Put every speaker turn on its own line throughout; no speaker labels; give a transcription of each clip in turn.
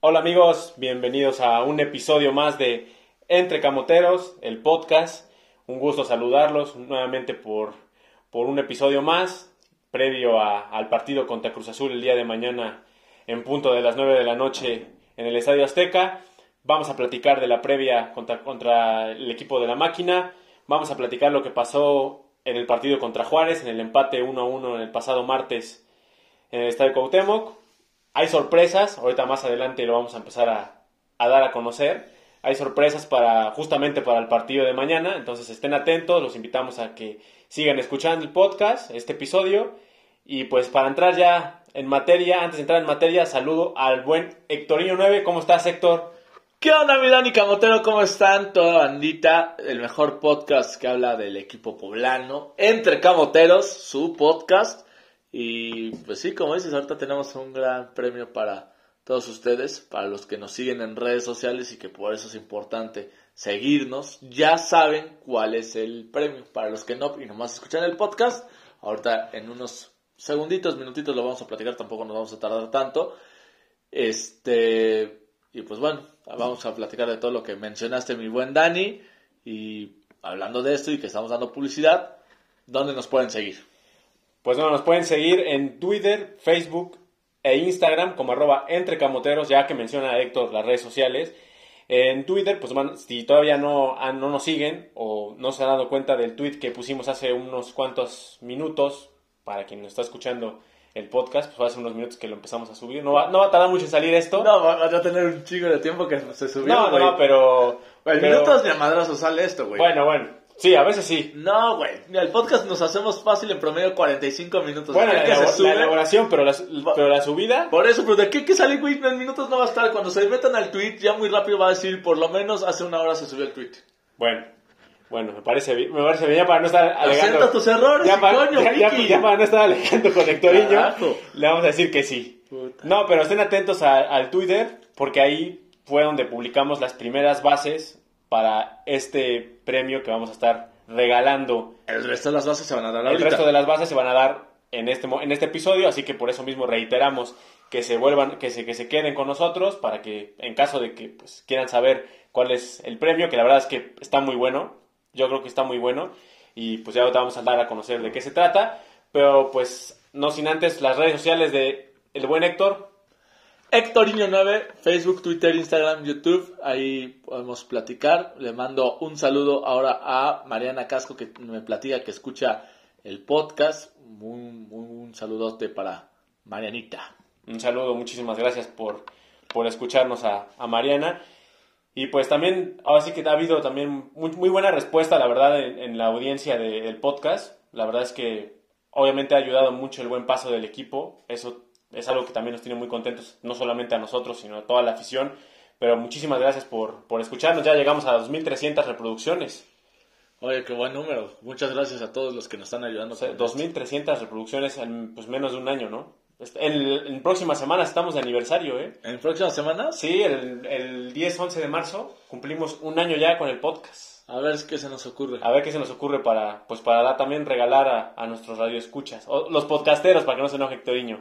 Hola amigos, bienvenidos a un episodio más de Entre Camoteros, el podcast. Un gusto saludarlos nuevamente por, por un episodio más, previo a- al partido contra Cruz Azul el día de mañana en punto de las 9 de la noche en el Estadio Azteca. Vamos a platicar de la previa contra, contra el equipo de la máquina. Vamos a platicar lo que pasó en el partido contra Juárez, en el empate 1 a 1 en el pasado martes en el Estadio Cuauhtémoc. Hay sorpresas, ahorita más adelante lo vamos a empezar a, dar a conocer. Hay sorpresas para justamente para el partido de mañana, entonces estén atentos, los invitamos a que sigan escuchando el podcast, este episodio. Y pues para entrar ya en materia, antes de entrar en materia, saludo al buen Hectorinho 9. ¿Cómo estás, Héctor?
¿Qué onda, mi Dani Camotero? ¿Cómo están? Toda bandita, el mejor podcast que habla del equipo poblano, Entre Camoteros, su podcast. Y pues sí, como dices, ahorita tenemos un gran premio para todos ustedes, para los que nos siguen en redes sociales y que por eso es importante seguirnos. Ya saben cuál es el premio. Para los que no y nomás escuchan el podcast, ahorita en unos segunditos, minutitos lo vamos a platicar, tampoco nos vamos a tardar tanto. Este, y pues bueno, vamos a platicar de todo lo que mencionaste, mi buen Dani. Y hablando de esto y que estamos dando publicidad, ¿dónde nos pueden seguir?
Pues bueno, nos pueden seguir en Twitter, Facebook e Instagram como arroba entrecamoteros, ya que menciona Héctor las redes sociales. En Twitter, pues bueno, si todavía no, no nos siguen o no se han dado cuenta del tweet que pusimos hace unos cuantos minutos, para quien nos está escuchando el podcast, pues hace unos minutos que lo empezamos a subir. No va, no va a tardar mucho en salir esto.
No, va va a tener un chingo de tiempo que se subió.
no,
güey.
no, pero...
Güey,
pero-
minutos de madrazo sale esto, güey.
Bueno, bueno. Sí, a veces sí.
No, güey. El podcast nos hacemos fácil en promedio 45 minutos.
Bueno,
¿De
la,
qué
elabor-
sube?
la elaboración, pero la, pero la subida...
Por eso, pero de qué que sale, güey, en minutos no va a estar. Cuando se metan al tweet, ya muy rápido va a decir, por lo menos hace una hora se subió el tweet.
Bueno, bueno, me parece bien, me parece bien ya para no estar alegando.
Acepta tus errores,
ya, para,
coño,
ya, ya-
Vicky.
ya para no estar alegando con Hectorinho,
Carajo.
le vamos a decir que sí.
Puta.
No, pero estén atentos a- al Twitter, porque ahí fue donde publicamos las primeras bases para este premio que vamos a estar regalando.
El resto de las bases se van a dar
El resto de las bases se van a dar en este, en este episodio, así que por eso mismo reiteramos que se vuelvan, que se, que se queden con nosotros para que en caso de que pues, quieran saber cuál es el premio, que la verdad es que está muy bueno, yo creo que está muy bueno y pues ya te vamos a dar a conocer de qué se trata, pero pues no sin antes las redes sociales de el buen Héctor,
Hectorinho9, Facebook, Twitter, Instagram, YouTube, ahí podemos platicar. Le mando un saludo ahora a Mariana Casco que me platica que escucha el podcast. Un, un saludote para Marianita.
Un saludo, muchísimas gracias por, por escucharnos a, Mariana. Y pues también, ahora sí que ha habido también muy, buena respuesta, la verdad, en, la audiencia de- del podcast. La verdad es que obviamente ha ayudado mucho el buen paso del equipo. Eso es algo que también nos tiene muy contentos, no solamente a nosotros, sino a toda la afición. Pero muchísimas gracias por, por escucharnos. Ya llegamos a 2.300 reproducciones.
Oye, qué buen número. Muchas gracias a todos los que nos están ayudando.
O sea,
con esto.
2.300 reproducciones en pues, menos de un año, ¿no? En, en próximas semanas estamos de aniversario, ¿eh?
¿En próximas semanas?
Sí, el, el 10-11 de marzo cumplimos un año ya con el podcast.
A ver qué se nos ocurre.
A ver qué se nos ocurre para, pues para también regalar a, a nuestros radioescuchas, o los podcasteros, para que no se enoje Hectorinho.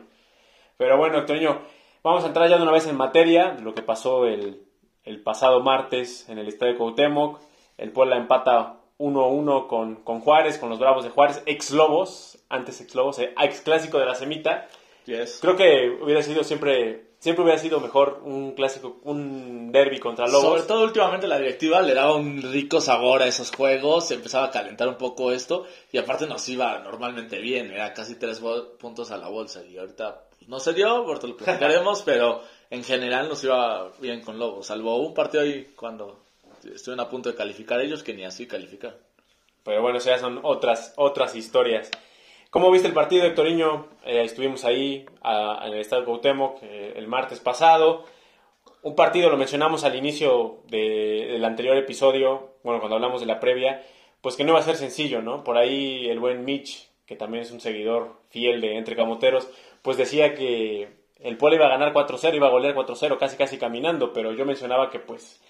Pero bueno, Hectorinho, vamos a entrar ya de una vez en materia de lo que pasó el, el pasado martes en el Estadio Cuauhtémoc. El Puebla empata 1-1 con, con Juárez, con los Bravos de Juárez, ex Lobos, antes ex Lobos, eh, ex clásico de la semita.
Yes.
Creo que hubiera sido siempre, siempre hubiera sido mejor un clásico, un derby contra Lobos.
Sobre todo últimamente la directiva le daba un rico sabor a esos juegos, se empezaba a calentar un poco esto y aparte nos iba normalmente bien, era casi tres puntos a la bolsa y ahorita no se dio, ahorita lo platicaremos, pero en general nos iba bien con Lobos, salvo un partido ahí cuando estuvieron a punto de calificar ellos que ni así calificaron.
Pero bueno, ya son otras, otras historias. ¿Cómo viste el partido, Hectorinho? Eh, estuvimos ahí en el Estadio Cuauhtémoc eh, el martes pasado. Un partido, lo mencionamos al inicio de- del anterior episodio, bueno, cuando hablamos de la previa, pues que no iba a ser sencillo, ¿no? Por ahí el buen Mitch, que también es un seguidor fiel de Entre Camoteros, pues decía que el Puebla iba a ganar 4-0, iba a golear 4-0, casi casi caminando, pero yo mencionaba que pues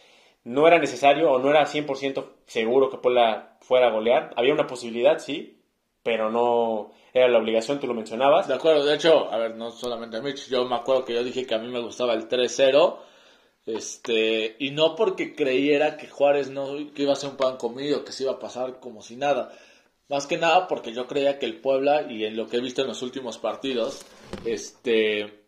no era necesario o no era 100% seguro que Puebla fuera a golear. Había una posibilidad, sí, pero no era la obligación, tú lo mencionabas.
De acuerdo, de hecho, a ver, no solamente a Mitch, yo me acuerdo que yo dije que a mí me gustaba el 3-0, Este, y no porque creyera que Juárez no que iba a ser un pan comido, que se iba a pasar como si nada. Más que nada porque yo creía que el Puebla, y en lo que he visto en los últimos partidos, este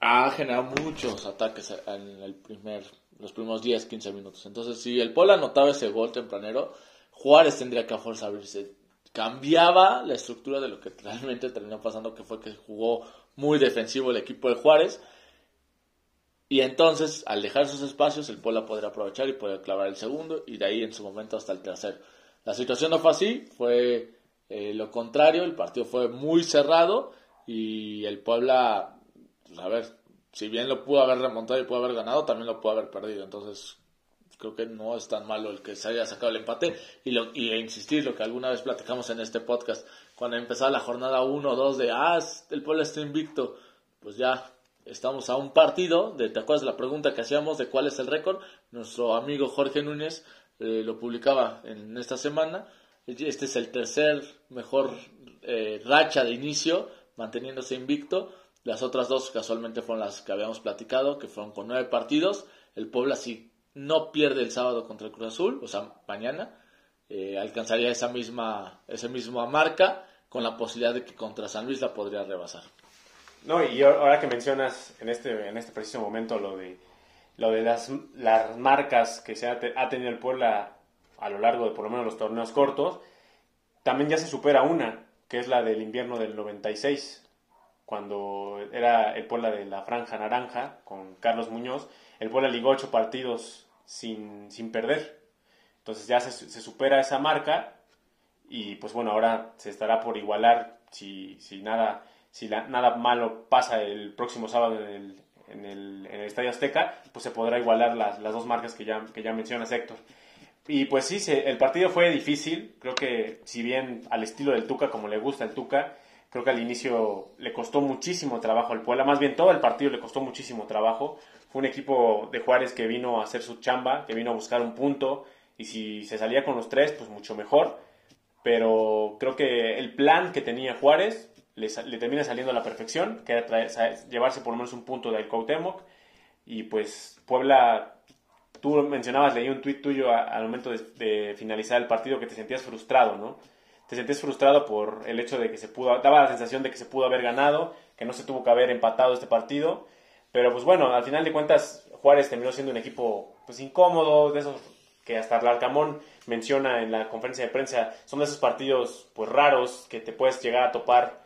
ha generado muchos ataques en el primer, los primeros 10, 15 minutos. Entonces, si el Puebla anotaba ese gol tempranero, Juárez tendría que a fuerza abrirse. Cambiaba la estructura de lo que realmente terminó pasando, que fue que jugó muy defensivo el equipo de Juárez. Y entonces, al dejar sus espacios, el Puebla podría aprovechar y poder clavar el segundo, y de ahí en su momento hasta el tercero. La situación no fue así, fue eh, lo contrario, el partido fue muy cerrado y el Puebla, pues, a ver, si bien lo pudo haber remontado y pudo haber ganado, también lo pudo haber perdido. Entonces, creo que no es tan malo el que se haya sacado el empate. Y, lo, insistir, lo que alguna vez platicamos en este podcast, cuando empezaba la jornada 1 o 2 de, ah, el Puebla está invicto, pues ya estamos a un partido, de, ¿te acuerdas la pregunta que hacíamos de cuál es el récord? Nuestro amigo Jorge Núñez eh, lo publicaba en esta semana. Este es el tercer mejor eh, racha de inicio, manteniéndose invicto. Las otras dos casualmente fueron las que habíamos platicado, que fueron con nueve partidos. El Puebla si no pierde el sábado contra el Cruz Azul, o sea, mañana, eh, alcanzaría esa misma, esa misma marca con la posibilidad de que contra San Luis la podría rebasar.
No, y ahora que mencionas en este, en este preciso momento lo de lo de las, las marcas que se ha, tenido el Puebla a lo largo de por lo menos los torneos cortos, también ya se supera una, que es la del invierno del 96, cuando era el Puebla de la Franja Naranja con Carlos Muñoz, el Puebla ligó ocho partidos sin, sin perder. Entonces ya se, se, supera esa marca y pues bueno, ahora se estará por igualar si, si nada si nada malo pasa el próximo sábado en el, en el, en el Estadio Azteca, pues se podrá igualar las, las dos marcas que ya, que ya mencionas, Héctor. Y pues sí, se, el partido fue difícil. Creo que si bien al estilo del Tuca, como le gusta el Tuca, creo que al inicio le costó muchísimo trabajo al Puebla. Más bien todo el partido le costó muchísimo trabajo. Fue un equipo de Juárez que vino a hacer su chamba, que vino a buscar un punto. Y si se salía con los tres, pues mucho mejor. Pero creo que el plan que tenía Juárez le, termina saliendo a la perfección, que era llevarse por lo menos un punto del Cuauhtémoc. Y pues Puebla, tú mencionabas, leí un tuit tuyo al momento de, finalizar el partido que te sentías frustrado, ¿no? Te sentías frustrado por el hecho de que se pudo, daba la sensación de que se pudo haber ganado, que no se tuvo que haber empatado este partido. Pero pues bueno, al final de cuentas Juárez terminó siendo un equipo pues incómodo, de esos que hasta Larcamón menciona en la conferencia de prensa, son de esos partidos pues raros que te puedes llegar a topar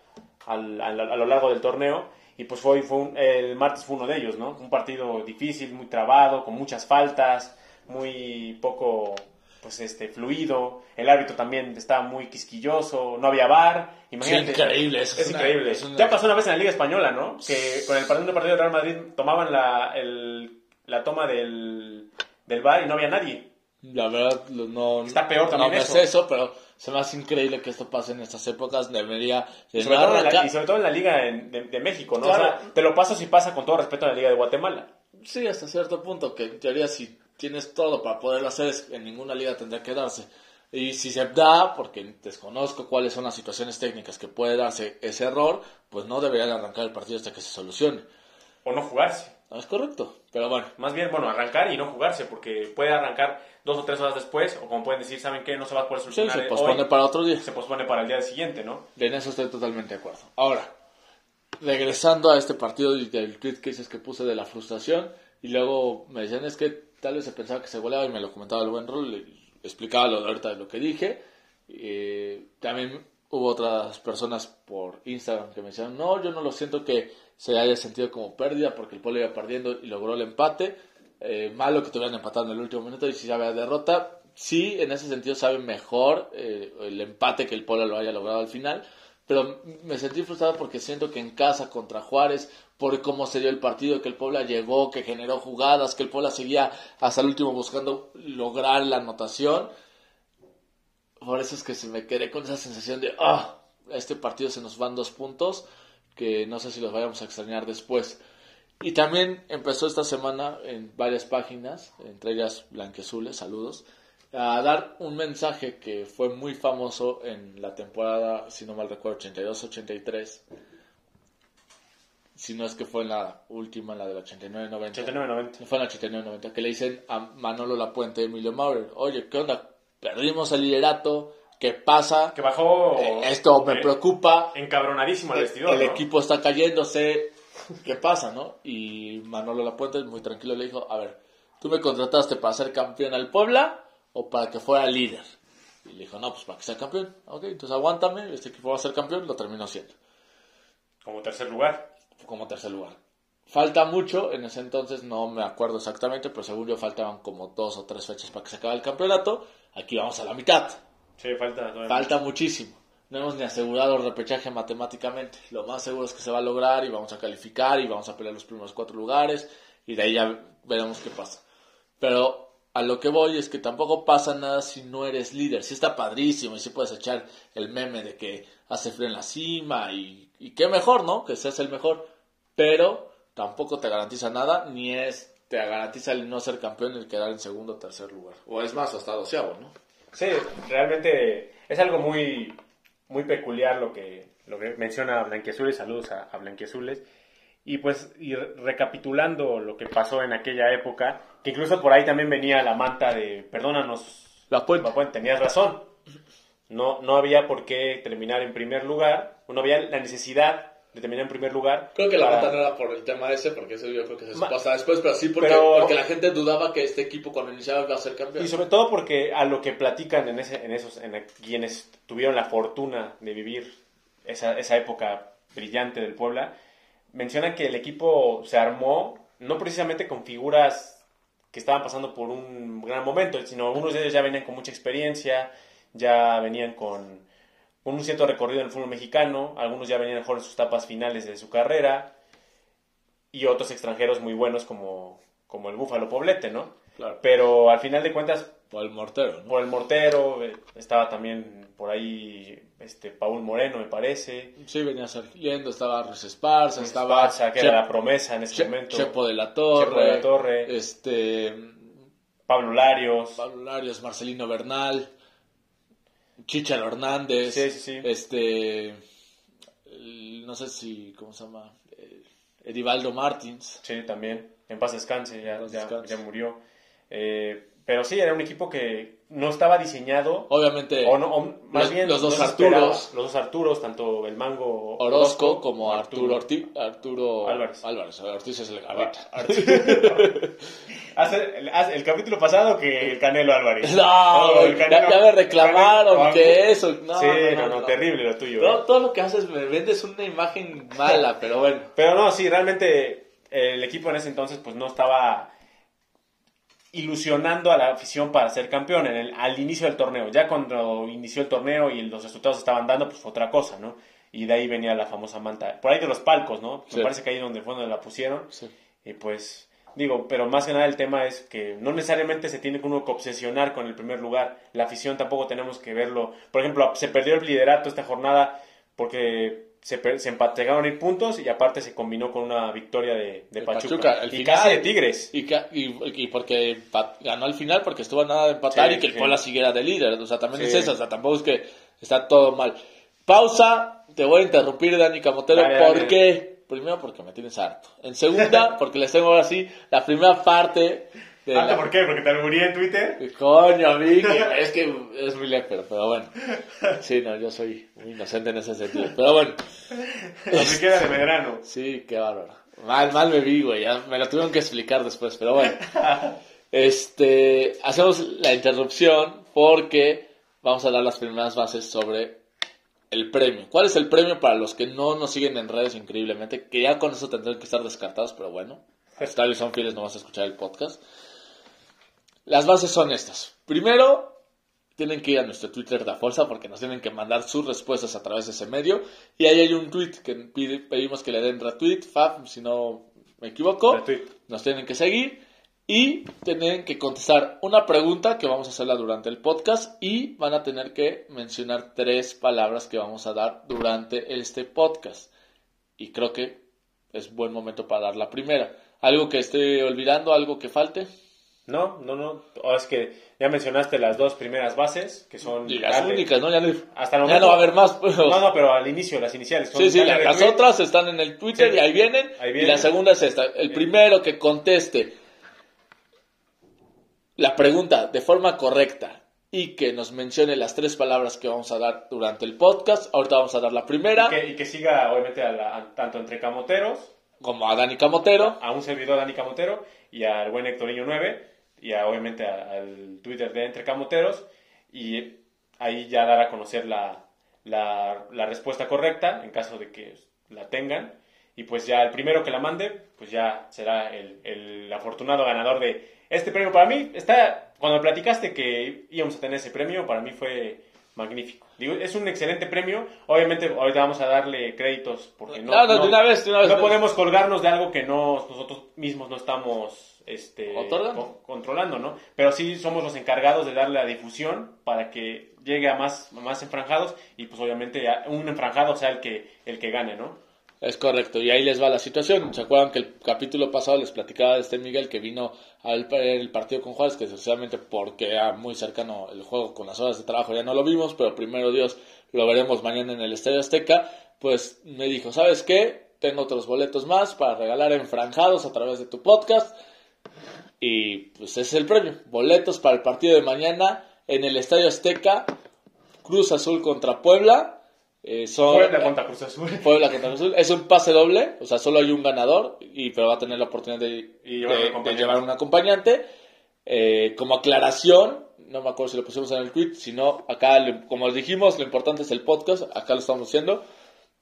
al, a lo largo del torneo. Y pues fue, fue el martes fue uno de ellos, ¿no? Un partido difícil, muy trabado, con muchas faltas, muy poco pues este fluido, el árbitro también estaba muy quisquilloso, no había bar,
imagínate. increíble,
es, increíble. Ya pasó una vez en la Liga Española, ¿no? Que con el partido, partido de Real Madrid tomaban la, el, la toma del, del bar y no había nadie.
La verdad, no.
Está peor también.
No es eso, pero se me hace increíble que esto pase en estas épocas. Debería.
Y sobre, todo, en la, y sobre todo en la Liga de, México, ¿no? O sea, te lo paso si pasa con todo respeto a la Liga de Guatemala.
Sí, hasta cierto punto, que en teoría si tienes todo para poderlo hacer, en ninguna liga tendría que darse. Y si se da, porque desconozco cuáles son las situaciones técnicas que puede darse ese error, pues no deberían arrancar el partido hasta que se solucione.
O no jugarse.
No es correcto, pero bueno.
Más bien, bueno, arrancar y no jugarse, porque puede arrancar dos o tres horas después, o como pueden decir, ¿saben qué? No se va a poder solucionar.
Sí, se pospone para otro día.
Se pospone para el día siguiente, ¿no?
En eso estoy totalmente de acuerdo. Ahora, regresando a este partido del tweet que dices que puse de la frustración, y luego me decían, es que tal vez se pensaba que se goleaba, y me lo comentaba el buen rol, le explicaba lo de ahorita de lo que dije. Eh, también hubo otras personas por Instagram que me decían, no, yo no lo siento que se haya sentido como pérdida porque el pueblo iba perdiendo y logró el empate. Eh, malo que tuvieran empatado en el último minuto y si sabe derrota. Sí, en ese sentido sabe mejor eh, el empate que el Puebla lo haya logrado al final. Pero me sentí frustrado porque siento que en casa contra Juárez, por cómo se dio el partido, que el Puebla llegó, que generó jugadas, que el Puebla seguía hasta el último buscando lograr la anotación por eso es que se me quedé con esa sensación de, ah, este partido se nos van dos puntos, que no sé si los vayamos a extrañar después. Y también empezó esta semana en varias páginas, entre ellas Blanquezules, saludos, a dar un mensaje que fue muy famoso en la temporada, si no mal recuerdo, 82-83. si no es que fue en la última, en la del 89-90.
89-90.
Fue en la 89-90, que le dicen a Manolo Lapuente, Emilio Maurer, oye, ¿qué onda? Perdimos el liderato, ¿qué pasa?
Que bajó.
Eh, esto me
eh,
preocupa.
Encabronadísimo
El,
vestidor.
el
¿no?
equipo está cayéndose, ¿qué pasa, no? Y Manolo Lapuente, muy tranquilo, le dijo, a ver, ¿tú me contrataste para ser campeón al Puebla o para que fuera líder? Y le dijo, no, pues para que sea campeón. Ok, entonces aguántame, este equipo va a ser campeón, lo terminó siendo
Como tercer lugar.
como tercer lugar. Falta mucho, en ese entonces no me acuerdo exactamente, pero según yo faltaban como dos o tres fechas para que se acabe el campeonato. Aquí vamos a la mitad.
Sí, falta. no,
Falta muchísimo. No hemos ni asegurado el repechaje matemáticamente. Lo más seguro es que se va a lograr y vamos a calificar y vamos a pelear los primeros cuatro lugares y de ahí ya veremos qué pasa. Pero a lo que voy es que tampoco pasa nada si no eres líder. Sí está padrísimo y sí puedes echar el meme de que hace frío en la cima y, y qué mejor, ¿no? Que seas el mejor. Pero tampoco te garantiza nada ni es te garantiza el no ser campeón y el quedar en segundo o tercer lugar. O es más, hasta doceavo, ¿no?
Sí, realmente es algo muy, muy peculiar lo que, lo que menciona Blanquiazules. Saludos a, a Blanquiazules. Y pues, y re- recapitulando lo que pasó en aquella época, que incluso por ahí también venía la manta de, perdónanos,
La Puente.
Tenías razón. No, no había por qué terminar en primer lugar, no había la necesidad terminar en primer lugar.
Creo que la
para-
nota no era por el tema ese, porque eso yo creo que se
Ma-
hasta después, pero sí porque,
Pero-
porque la gente dudaba que este equipo cuando iniciaba iba a ser campeón.
Y sobre todo porque a lo que platican en, ese, en esos, en quienes tuvieron la fortuna de vivir esa, esa época brillante del Puebla, mencionan que el equipo se armó no precisamente con figuras que estaban pasando por un gran momento, sino algunos de ellos ya venían con mucha experiencia, ya venían con, con un cierto recorrido en el fútbol mexicano, algunos ya venían mejor en sus etapas finales de su carrera, y otros extranjeros muy buenos como, como el Búfalo Poblete, ¿no?
Claro.
Pero al final de cuentas,
Por el mortero, ¿no?
por el mortero, eh, estaba también por ahí este Paul Moreno, me parece.
Sí, venía saliendo, estaba Ruiz Esparza, estaba
Esparza, que
Che-
era la promesa en ese
Che-
momento.
Chepo de la Torre,
Chepo de la Torre.
este
Pablo Larios.
Pablo Larios, Marcelino Bernal, Chicharo Hernández,
Sí, sí, sí.
este no sé si cómo se llama, Edivaldo Martins.
Sí, también. En paz descanse, ya,
En paz
ya-
descanse.
ya murió. Eh, pero sí, era un equipo que no estaba diseñado.
Obviamente
o no, o más
los-
bien,
los dos
no.
Arturos.
Los dos Arturos, tanto el Mango
Orozco como Arturo Ortiz, Arturo
Álvarez.
Álvarez, Ortiz es el gaveta.
Hace, el, hace- el capítulo pasado que el Canelo Álvarez.
No,
Oh, el Canelo-
ya me reclamaron
Canelo-
que eso. No,
sí,
no, no, no.
terrible lo tuyo.
Todo,
eh.
todo lo que haces me vendes una imagen mala, pero bueno.
Pero no, sí, realmente el equipo en ese entonces pues no estaba ilusionando a la afición para ser campeón en el, al inicio del torneo. Ya cuando inició el torneo y los resultados estaban dando, pues fue otra cosa, ¿no? Y de ahí venía la famosa manta. Por ahí de los palcos, ¿no?
Sí.
Me parece que ahí donde fue donde la pusieron.
Sí.
Y pues, digo, pero más que nada el tema es que no necesariamente se tiene que uno que obsesionar con el primer lugar. La afición tampoco tenemos que verlo. Por ejemplo, se perdió el liderato esta jornada porque se, se empataron ir puntos y aparte se combinó con una victoria de, de Pachuca.
Pachuca,
y
final-
casi de Tigres.
Y, y, y porque ganó al final, porque estuvo a nada de empatar
Sí,
y que el
sí.
Puebla siguiera de líder. O sea, también
Sí.
es eso. O sea, tampoco es que está todo mal. Pausa. Te voy a interrumpir, Dani Camotero.
Dale,
¿Por
dale.
qué? Primero, porque me tienes harto. En segunda, porque les tengo ahora sí la primera parte de
¿Hasta
la-
por qué? ¿Porque te alburí en Twitter?
Coño, amigo, es que es muy lépero, pero bueno. Sí, no, yo soy muy inocente en ese sentido. Pero bueno,
Así queda de Medrano.
sí, qué bárbaro. Mal, mal me vi, güey, ya me lo tuvieron que explicar después, pero bueno. Este, hacemos la interrupción porque vamos a dar las primeras bases sobre el premio. ¿Cuál es el premio para los que no nos siguen en redes increíblemente? Que ya con eso tendrán que estar descartados, pero bueno. Tal vez son fieles, no vas a escuchar el podcast. Las bases son estas. Primero, tienen que ir a nuestro Twitter de Forza porque nos tienen que mandar sus respuestas a través de ese medio. Y ahí hay un tweet que pide- pedimos que le den retweet, fab, si no me equivoco.
Retweet.
Nos tienen que seguir y tienen que contestar una pregunta que vamos a hacerla durante el podcast y van a tener que mencionar tres palabras que vamos a dar durante este podcast. Y creo que es buen momento para dar la primera. ¿Algo que esté olvidando? ¿Algo que falte?
No, no, no. O es que ya mencionaste las dos primeras bases, que son...
Y las únicas, ¿no? Ya, no-
Hasta el
ya no va a haber más. pues.
No, no, pero al inicio, las iniciales. son
Sí, sí, la- las otras están en el Twitter
Sí.
y ahí vienen.
Ahí
Y
vienen.
la segunda es esta. El primero que conteste la pregunta de forma correcta y que nos mencione las tres palabras que vamos a dar durante el podcast. Ahorita vamos a dar la primera,
Y que, y que siga, obviamente, a la- a- tanto entre camoteros,
como a Dani Camotero.
a un servidor Dani Camotero y al buen Hectorinho 9 y a, obviamente al Twitter de Entre Camoteros y ahí ya dar a conocer la, la, la respuesta correcta en caso de que la tengan y pues ya el primero que la mande pues ya será el, el afortunado ganador de este premio. Para mí está, cuando me platicaste que íbamos a tener ese premio, para mí fue magnífico. Digo, es un excelente premio. Obviamente ahorita vamos a darle créditos porque no,
No, no, de una vez, de una vez.
no podemos colgarnos de algo que no nosotros mismos no estamos este, co- controlando, ¿no? Pero sí somos los encargados de darle la difusión para que llegue a más, a más enfranjados y pues obviamente un enfranjado sea el que, el que gane, ¿no?
Es correcto, y ahí les va la situación. ¿Se acuerdan que el capítulo pasado les platicaba de este Miguel que vino al el partido con Juárez, que desgraciadamente porque era muy cercano el juego con las horas de trabajo ya no lo vimos, pero primero Dios lo veremos mañana en el Estadio Azteca, pues me dijo, ¿sabes qué? Tengo otros boletos más para regalar enfranjados a través de tu podcast. Y pues ese es el premio, boletos para el partido de mañana en el Estadio Azteca, Cruz Azul contra Puebla. Eh, son,
Puebla contra Cruz Azul.
Puebla contra Cruz Azul. Es un pase doble, o sea, solo hay un ganador, y pero va a tener la oportunidad de,
Y llevar un
de- llevar un acompañante. Eh, como aclaración, no me acuerdo si lo pusimos en el tweet, sino acá, como dijimos, lo importante es el podcast, acá lo estamos haciendo.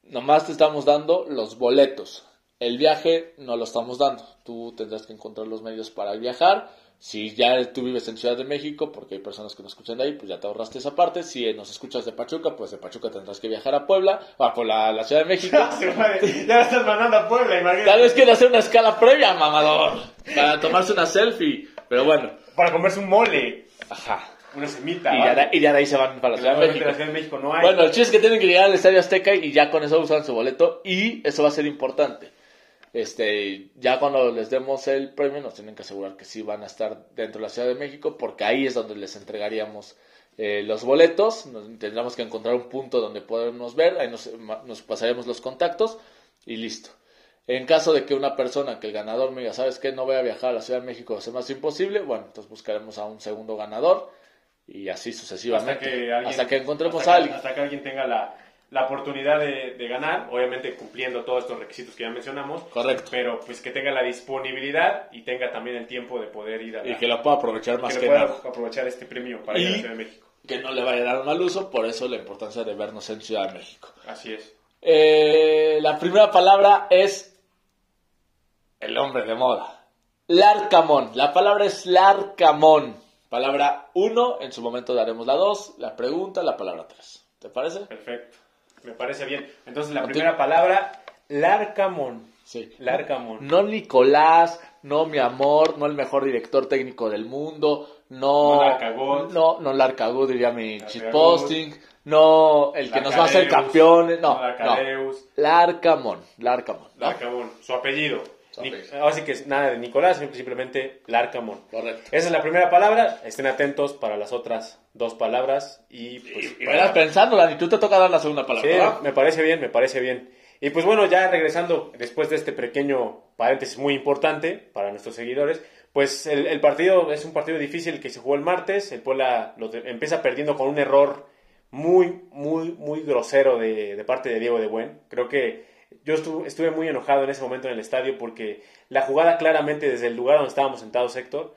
Nomás te estamos dando los boletos. El viaje no lo estamos dando. Tú tendrás que encontrar los medios para viajar. Si ya tú vives en Ciudad de México, porque hay personas que nos escuchan de ahí, pues ya te ahorraste esa parte. Si nos escuchas de Pachuca, pues de Pachuca tendrás que viajar a Puebla, o a Puebla, la Ciudad de México.
Ya estás mandando a Puebla, imagínate.
Tal vez quiera hacer una escala previa, mamador, para tomarse una selfie. Pero bueno,
Para comerse un mole,
ajá.
una semita.
Y ya, de, y ya de ahí se van para la Ciudad de México.
la Ciudad de México no hay.
Bueno, el chiste es que tienen que llegar al Estadio Azteca y ya con eso usan su boleto y eso va a ser importante. Este, ya cuando les demos el premio nos tienen que asegurar que sí van a estar dentro de la Ciudad de México porque ahí es donde les entregaríamos eh, los boletos. Nos, tendremos que encontrar un punto donde podamos ver, ahí nos, nos pasaremos los contactos y listo. En caso de que una persona, que el ganador me diga, ¿sabes qué? No voy a viajar a la Ciudad de México, es más imposible, bueno, entonces buscaremos a un segundo ganador y así sucesivamente.
hasta que, alguien-
hasta que encontremos
hasta
a alguien.
Hasta que alguien tenga la, la oportunidad de, de ganar, obviamente cumpliendo todos estos requisitos que ya mencionamos.
Correcto.
Pero pues que tenga la disponibilidad y tenga también el tiempo de poder ir a la,
Y que lo pueda aprovechar más
que
que,
pueda
nada.
aprovechar este premio para ir a la Ciudad de México.
Que no le vaya a dar un mal uso, por eso la importancia de vernos en Ciudad de México.
Así es.
Eh, la primera palabra es el hombre de moda. Larcamón. La palabra es Larcamón. Palabra 1, en su momento daremos la 2, la pregunta, la palabra 3. ¿Te parece?
Perfecto. Me parece bien. Entonces la primera palabra, Larcamón.
Sí.
Larcamón.
No Nicolás, no mi amor, no el mejor director técnico del mundo, no...
No Larcagot.
No, no Larcagot, diría mi shitposting, no el que nos va a hacer campeones, no, no. Larcamón, Larcamón. ¿no?
Larcamón. Su apellido.
Su
Ni-
apellido.
Ahora sí que es nada de Nicolás, sino que simplemente Larcamón.
Correcto.
Esa es la primera palabra. Estén atentos para las otras dos palabras. Y pues.
Y
para-
verás pensando, Dani, tú te toca dar la segunda palabra.
Sí,
¿verdad?
me parece bien, me parece bien. Y pues bueno, ya regresando después de este pequeño paréntesis muy importante para nuestros seguidores, pues el, el partido es un partido difícil que se jugó el martes. El Puebla lo de- empieza perdiendo con un error muy, muy, muy grosero de, de parte de Diego de Buen. Creo que yo estuve, estuve muy enojado en ese momento en el estadio porque la jugada claramente desde el lugar donde estábamos sentados, Héctor,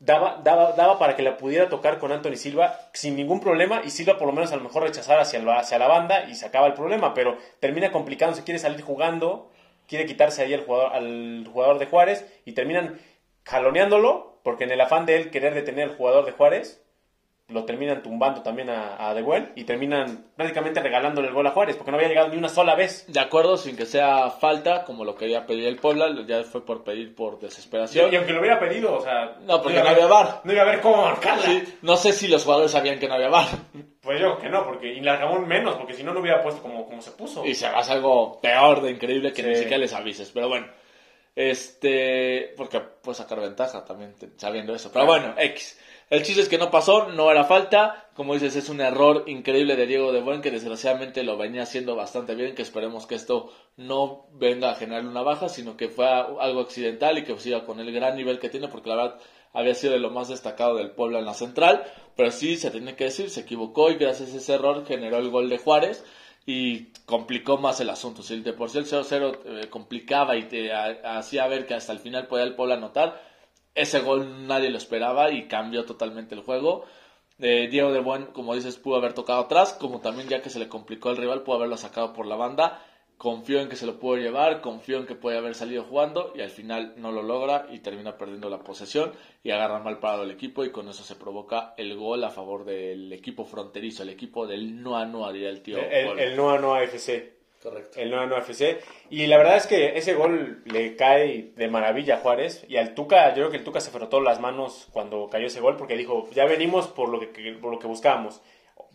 daba, daba, daba para que la pudiera tocar con Anthony Silva sin ningún problema y Silva por lo menos a lo mejor rechazar hacia, hacia la banda y se acaba el problema, pero termina complicándose, quiere salir jugando, quiere quitarse ahí al jugador, al jugador de Juárez y terminan jaloneándolo porque en el afán de él querer detener al jugador de Juárez lo terminan tumbando también a, a De Buen y terminan prácticamente regalándole el gol a Juárez porque no había llegado ni una sola vez.
De acuerdo, sin que sea falta, como lo quería pedir el Puebla, ya fue por pedir por desesperación.
y aunque lo hubiera pedido, o sea...
No, porque no había VAR.
No iba a ver cómo marcarla.
Sí, no sé si los jugadores sabían que no había bar.
Pues yo que no, porque y Larcamón menos, porque si no, no hubiera puesto como, como se puso.
Y se hace algo peor de increíble que
Sí.
ni siquiera les avises. Pero bueno, Este, porque puede sacar ventaja también sabiendo eso. Pero bueno, X. El chiste es que no pasó, no era falta. Como dices, es un error increíble de Diego de Buen que desgraciadamente lo venía haciendo bastante bien. Que esperemos que esto no venga a generar una baja, sino que fue algo accidental y que siga con el gran nivel que tiene, porque la verdad había sido de lo más destacado del pueblo en la central. Pero sí, se tiene que decir, se equivocó y gracias a ese error generó el gol de Juárez y complicó más el asunto. Si de por sí el 0-0 eh, complicaba y te hacía ver que hasta el final podía el Puebla anotar, ese gol nadie lo esperaba y cambió totalmente el juego. Eh, Diego de Buen, como dices, pudo haber tocado atrás, como también ya que se le complicó al rival, pudo haberlo sacado por la banda confió en que se lo pudo llevar, confió en que puede haber salido jugando y al final no lo logra y termina perdiendo la posesión y agarra mal parado el equipo y con eso se provoca el gol a favor del equipo fronterizo, el equipo del Noa Noa, diría el tío.
El, el Noa Noa FC.
Correcto.
El Noa Noa FC. Y la verdad es que ese gol le cae de maravilla a Juárez y al Tuca, yo creo que el Tuca se frotó las manos cuando cayó ese gol porque dijo, ya venimos por lo que, por lo que buscábamos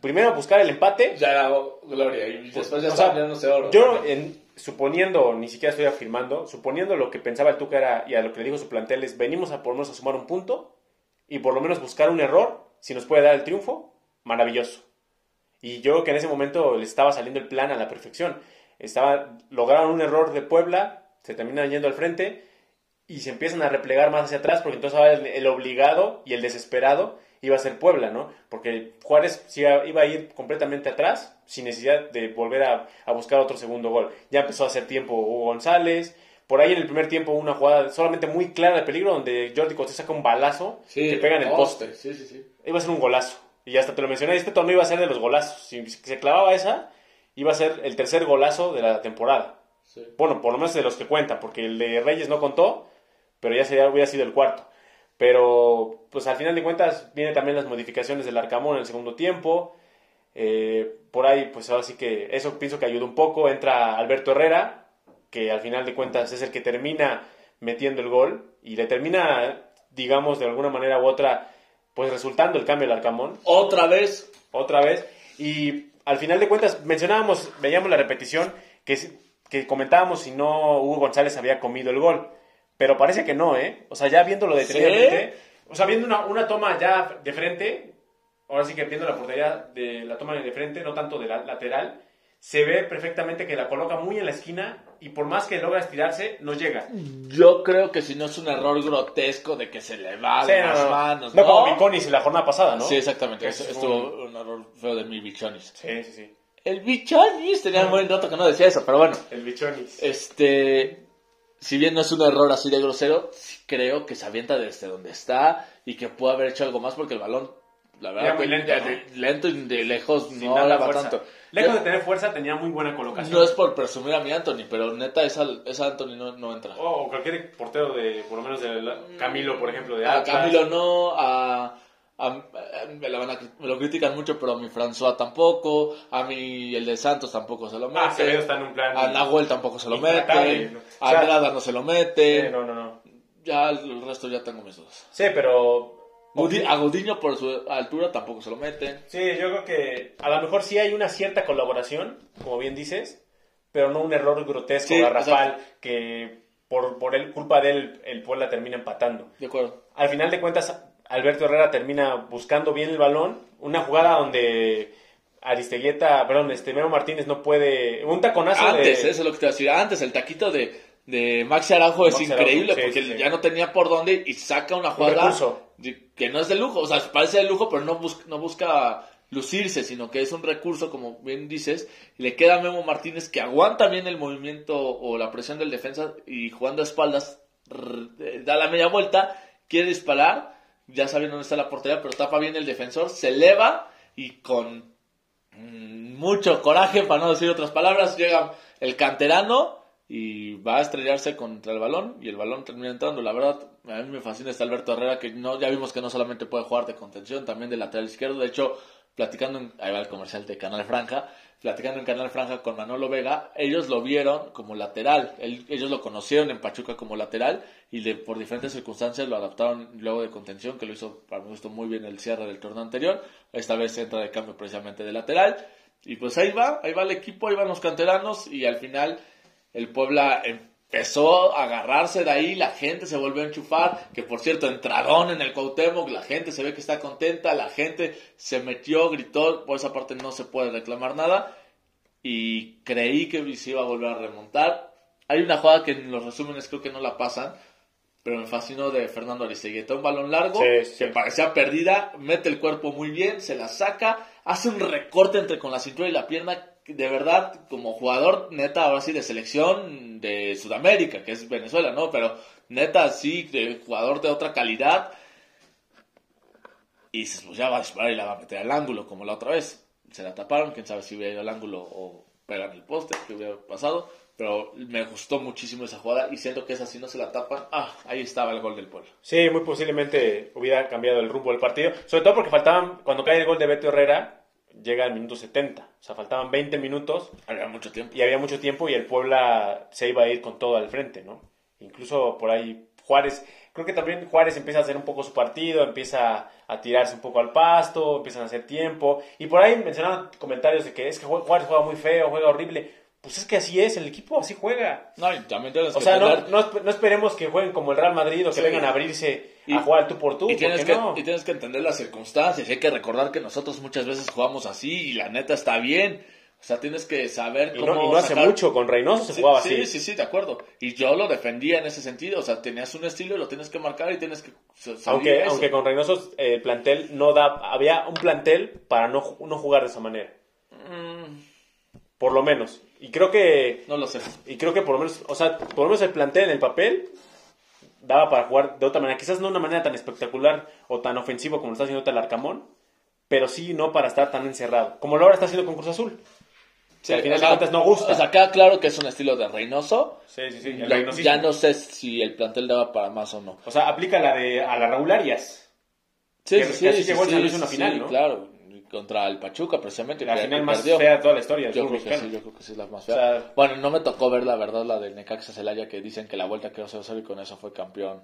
primero buscar el empate.
Ya era gloria y después ya
no sé oro. Yo, en, suponiendo, ni siquiera estoy afirmando, suponiendo lo que pensaba el Tuca era, y a lo que le dijo su plantel es, venimos a por lo menos a sumar un punto y por lo menos buscar un error, si nos puede dar el triunfo, maravilloso. Y yo creo que en ese momento le estaba saliendo el plan a la perfección. Estaba, lograron un error de Puebla, se terminan yendo al frente y se empiezan a replegar más hacia atrás porque entonces ahora el obligado y el desesperado iba a ser Puebla, ¿no? Porque Juárez iba a ir completamente atrás sin necesidad de volver a, buscar otro segundo gol. Ya empezó a hacer tiempo Hugo González. Por ahí en el primer tiempo una jugada solamente muy clara de peligro donde Jordi Costa saca un balazo que pega en el poste.
Sí, sí, sí.
Iba a ser un golazo. Y hasta te lo mencioné, este torneo iba a ser de los golazos. Si se clavaba esa, iba a ser el tercer golazo de la temporada. Bueno, por lo menos de los que cuentan, porque el de Reyes no contó, pero ya sería, hubiera sido el cuarto. Pero, pues al final de cuentas, vienen también las modificaciones del Arcamón en el segundo tiempo. Eh, por ahí, pues ahora sí que eso pienso que ayuda un poco. Entra Alberto Herrera, que al final de cuentas es el que termina metiendo el gol y le termina, digamos, de alguna manera u otra, pues resultando el cambio del Arcamón.
Otra vez.
Otra vez. Y al final de cuentas, mencionábamos, veíamos la repetición, que, que comentábamos si no Hugo González había comido el gol. Pero parece que no, ¿eh? O sea, ya viéndolo detenidamente, o sea, viendo una, una toma ya de frente, ahora sí que viendo la portería de la toma de frente, no tanto de la lateral, se ve perfectamente que la coloca muy en la esquina y por más que logra estirarse, no llega.
Yo creo que si no es un error grotesco de que se le va de las manos.
No, no como Biconis la jornada pasada, ¿no?
Sí, exactamente. Estuvo un... error feo de mi Bichonis.
Sí, sí, sí.
El Bichonis, tenía un buen dato que no decía eso, pero bueno.
El Bichonis.
Este, si bien no es un error así de grosero, creo que se avienta desde donde está y que puede haber hecho algo más porque el balón, la verdad,
muy lento,
lento y de lejos no daba tanto.
Lejos de tener fuerza, tenía muy buena colocación.
No es por presumir a mi Anthony, pero neta, esa, esa Anthony no, no entra.
O cualquier portero de, por lo menos de Camilo, por ejemplo, de
A Camilo no, a me, lo critican mucho, pero a mi François tampoco, a mi el de Santos tampoco se lo
ah,
mete,
está en un plan
a Nahuel tampoco se lo mete, a Andrada no se lo mete,
no, no, no.
ya el resto ya tengo mis dudas.
Sí, pero...
A Godiño por su altura tampoco se lo mete.
Sí, yo creo que a lo mejor sí hay una cierta colaboración, como bien dices, pero no un error grotesco, garrafal, que por, por el, culpa de él el Puebla termina empatando.
De acuerdo.
Al final de cuentas, Alberto Herrera termina buscando bien el balón. Una jugada donde Aristeguieta, perdón, este Memo Martínez no puede. Un taconazo
Antes, eso es lo que te iba a decir. Antes, el taquito de, de Maxi Araujo es increíble porque ya no tenía por dónde y saca una jugada que no es de lujo. O sea, parece de lujo, pero no, busca, no busca lucirse, sino que es un recurso, como bien dices. Y le queda a Memo Martínez que aguanta bien el movimiento o la presión del defensa y jugando a espaldas da la media vuelta, quiere disparar ya sabiendo dónde está la portería, pero tapa bien el defensor, se eleva y con mm, mucho coraje, para no decir otras palabras, llega el canterano y va a estrellarse contra el balón y el balón termina entrando. La verdad, a mí me fascina este Alberto Herrera que no, ya vimos que no solamente puede jugar de contención, también de lateral izquierdo. De hecho, platicando, en, ahí va el comercial de Canal Franja, platicando en Canal Franja con Manolo Vega, ellos lo vieron como lateral, ellos lo conocieron en Pachuca como lateral y de, por diferentes circunstancias lo adaptaron luego de contención, que lo hizo para mi gusto muy bien el cierre del torneo anterior, esta vez entra de cambio precisamente de lateral y pues ahí va, ahí va el equipo, ahí van los canteranos y al final el Puebla empezó a agarrarse de ahí, la gente se volvió a enchufar, que por cierto, entradón en el Cuauhtémoc, la gente se ve que está contenta, la gente se metió, gritó, por esa parte no se puede reclamar nada, y creí que se iba a volver a remontar. Hay una jugada que en los resúmenes creo que no la pasan, pero me fascinó de Fernando Aristegui. un balón largo,
Sí, sí.
que parecía perdida, mete el cuerpo muy bien, se la saca, hace un recorte entre con la cintura y la pierna, de verdad, como jugador neta, ahora sí, de selección de Sudamérica, que es Venezuela, ¿no? Pero neta, sí, de jugador de otra calidad. Y dices, pues ya va a disparar y la va a meter al ángulo, como la otra vez. Se la taparon, quién sabe si hubiera ido al ángulo o pegan el poste, que hubiera pasado. Pero me gustó muchísimo esa jugada y siento que esa si no se la tapan, ah, ahí estaba el gol del pueblo.
Sí, muy posiblemente hubiera cambiado el rumbo del partido. Sobre todo porque faltaban, cuando cae el gol de Beto Herrera, llega al minuto 70. O sea, faltaban 20 minutos
Había mucho tiempo.
y había mucho tiempo y el Puebla se iba a ir con todo al frente, ¿no? Incluso por ahí Juárez, creo que también Juárez empieza a hacer un poco su partido, empieza a tirarse un poco al pasto, empiezan a hacer tiempo. Y por ahí mencionaban comentarios de que es que Juárez juega muy feo, juega horrible. Pues es que así es, el equipo así juega.
No, y también tienes
O
que
sea, no, no, esp- no esperemos que jueguen como el Real Madrid o que
Sí.
vengan a abrirse
Y-
a jugar tú por tú.
y tienes, que,
no.
y tienes que entender las circunstancias. y Hay que recordar que nosotros muchas veces jugamos así y la neta está bien. O sea, tienes que saber
Y
cómo.
no, y no hace
sacar-
mucho, con Reynoso se
Sí,
jugaba
sí,
así.
sí, sí, de acuerdo. Y yo lo defendía en ese sentido. O sea, tenías un estilo y lo tienes que marcar y tienes que
Aunque, aunque con Reynoso eh, el plantel no da, había un plantel para no, no jugar de esa manera.
Mm,
Por lo menos. Y creo que,
no lo sé.
y creo que por lo menos, o sea, por lo menos el plantel en el papel daba para jugar de otra manera. Quizás no de una manera tan espectacular o tan ofensivo como lo está haciendo el Arcamón, pero sí no para estar tan encerrado. Como lo ahora está haciendo con Cruz Azul.
Sí,
al final
o sea,
de cuentas no gusta.
O sea, queda claro que es un estilo de Reynoso.
Sí, sí, sí. el
Ya, no sé si el plantel daba para más o no.
O sea, aplica la de a la Raúl Arias.
Sí,
Que- que así llegó el San Luis a una final, ¿no?
claro. Contra el Pachuca, precisamente.
La
que-
final
que
más
perdió.
fea de toda la historia
Yo creo que sí, yo creo que sí es la más
O
fea.
sea-
bueno, no me tocó ver la verdad la del Necaxa Celaya que dicen que la vuelta quedó 0-0 y con eso fue campeón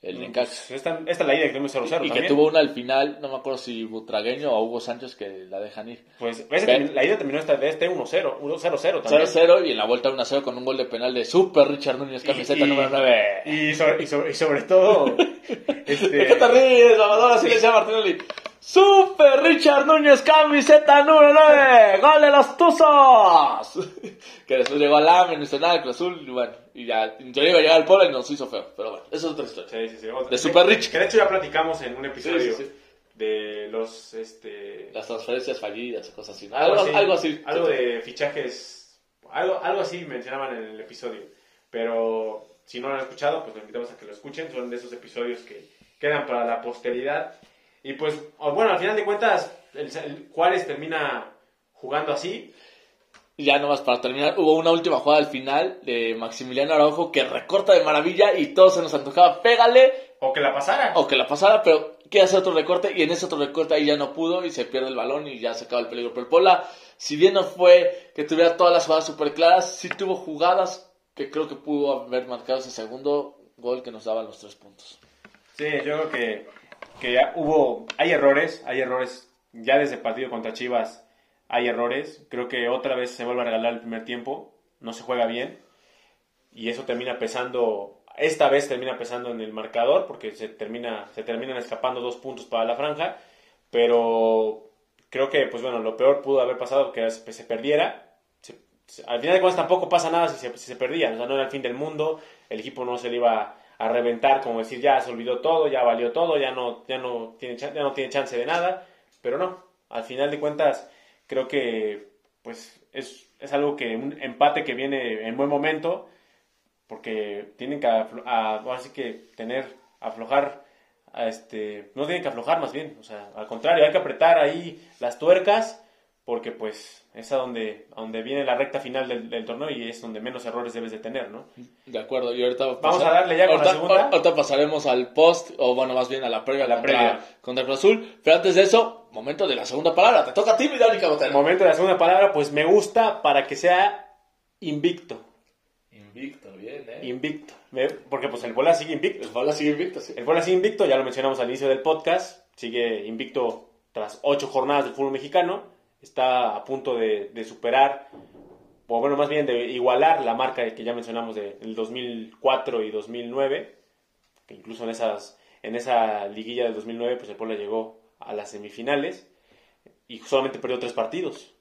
el Necaxa.
Esta, esta es la idea que tuvimos 0-0
Y que
también.
tuvo una al final, no me acuerdo si Butragueño o Hugo Sánchez que la dejan ir.
Pues la ida terminó esta de este 1-0, 1-0-0 también.
0-0 y en la vuelta 1-0 con un gol de penal de Super Richard Núñez, camiseta
Y-
número 9.
Y sobre, y sobre, y sobre todo, este,
¿De qué te ríes, Salvador? Así le decía Martinelli. Super Richard Núñez, camiseta número 9. ¡Gol de los Tuzos! que después llegó al AME, Nacional, Cruz Azul, y bueno, y ya, teoría iba a llegar al Puebla y nos hizo feo. Pero bueno, eso es otra historia.
Sí, sí, sí, otra-
De Super Rich.
Que de hecho ya platicamos en un episodio
Sí, sí, sí.
de los, este...
Las transferencias fallidas, cosas así.
Algo, así,
algo así.
Algo de fichajes, algo, algo así mencionaban en el episodio. Pero si no lo han escuchado, pues los invitamos a que lo escuchen. Son de esos episodios que quedan para la posteridad. Y pues, bueno, al final de cuentas, el, el Juárez termina jugando así.
Y ya nomás para terminar, hubo una última jugada al final de Maximiliano Araujo que recorta de maravilla y todo se nos antojaba. Pégale,
O que la pasara.
o que la pasara, pero quiere hacer otro recorte y en ese otro recorte ahí ya no pudo y se pierde el balón y ya se acaba el peligro. Pero el Puebla, si bien no fue que tuviera todas las jugadas súper claras, sí tuvo jugadas que creo que pudo haber marcado ese segundo gol que nos daba los tres puntos.
Sí, yo creo que, que ya hubo, hay errores, hay errores, ya desde el partido contra Chivas hay errores, creo que otra vez se vuelve a regalar el primer tiempo, no se juega bien. Y eso termina pesando, esta vez termina pesando en el marcador porque se, termina, se terminan escapando dos puntos para la franja, pero creo que pues bueno, lo peor pudo haber pasado que se, perdiera, al final de cuentas tampoco pasa nada si se, si se perdían, o sea, no era el fin del mundo, el equipo no se le iba a reventar, como decir, ya se olvidó todo, ya valió todo, ya no, ya no, tiene, ya no tiene chance de nada, pero no, al final de cuentas creo que pues es, es algo que un empate que viene en buen momento, porque tienen que, a- que tener, aflojar, a este, no tienen que aflojar más bien, o sea, al contrario, hay que apretar ahí las tuercas, porque pues es a donde, a donde viene la recta final del, del torneo y es donde menos errores debes de tener, ¿no?
De acuerdo, y ahorita
Vamos a darle ya con la segunda.
Ahorita pasaremos al post, o bueno, más bien a la previa,
La
contra,
previa.
contra Cruz Azul. Pero antes de eso, momento de la segunda palabra. Te toca a ti, mi Dani Cabotero.
momento de la segunda palabra, pues me gusta para que sea invicto,
Invicto, bien, eh.
invicto, porque pues el bola sigue invicto.
El Puebla sigue invicto, sí.
El Puebla sigue invicto, ya lo mencionamos al inicio del podcast, sigue invicto tras ocho jornadas del fútbol mexicano, está a punto de, de superar o bueno, más bien de igualar la marca que ya mencionamos del 2004 y 2009, que incluso en, esas, en esa liguilla del 2009, pues el Puebla llegó a las semifinales y solamente perdió tres partidos.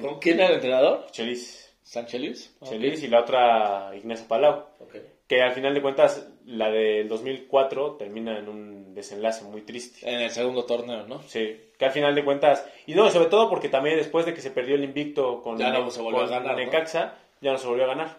¿Con quién era el entrenador?
Chelis.
¿San Chelis?
Chelis y la otra Ignacio Palau. Que al final de cuentas, la del 2004 termina en un desenlace muy triste.
En el segundo torneo, ¿no?
Sí, que al final de cuentas, y no, sobre todo porque también después de que se perdió el invicto con,
ya no se volvió a ganar,
Necaxa, ya no se volvió a ganar.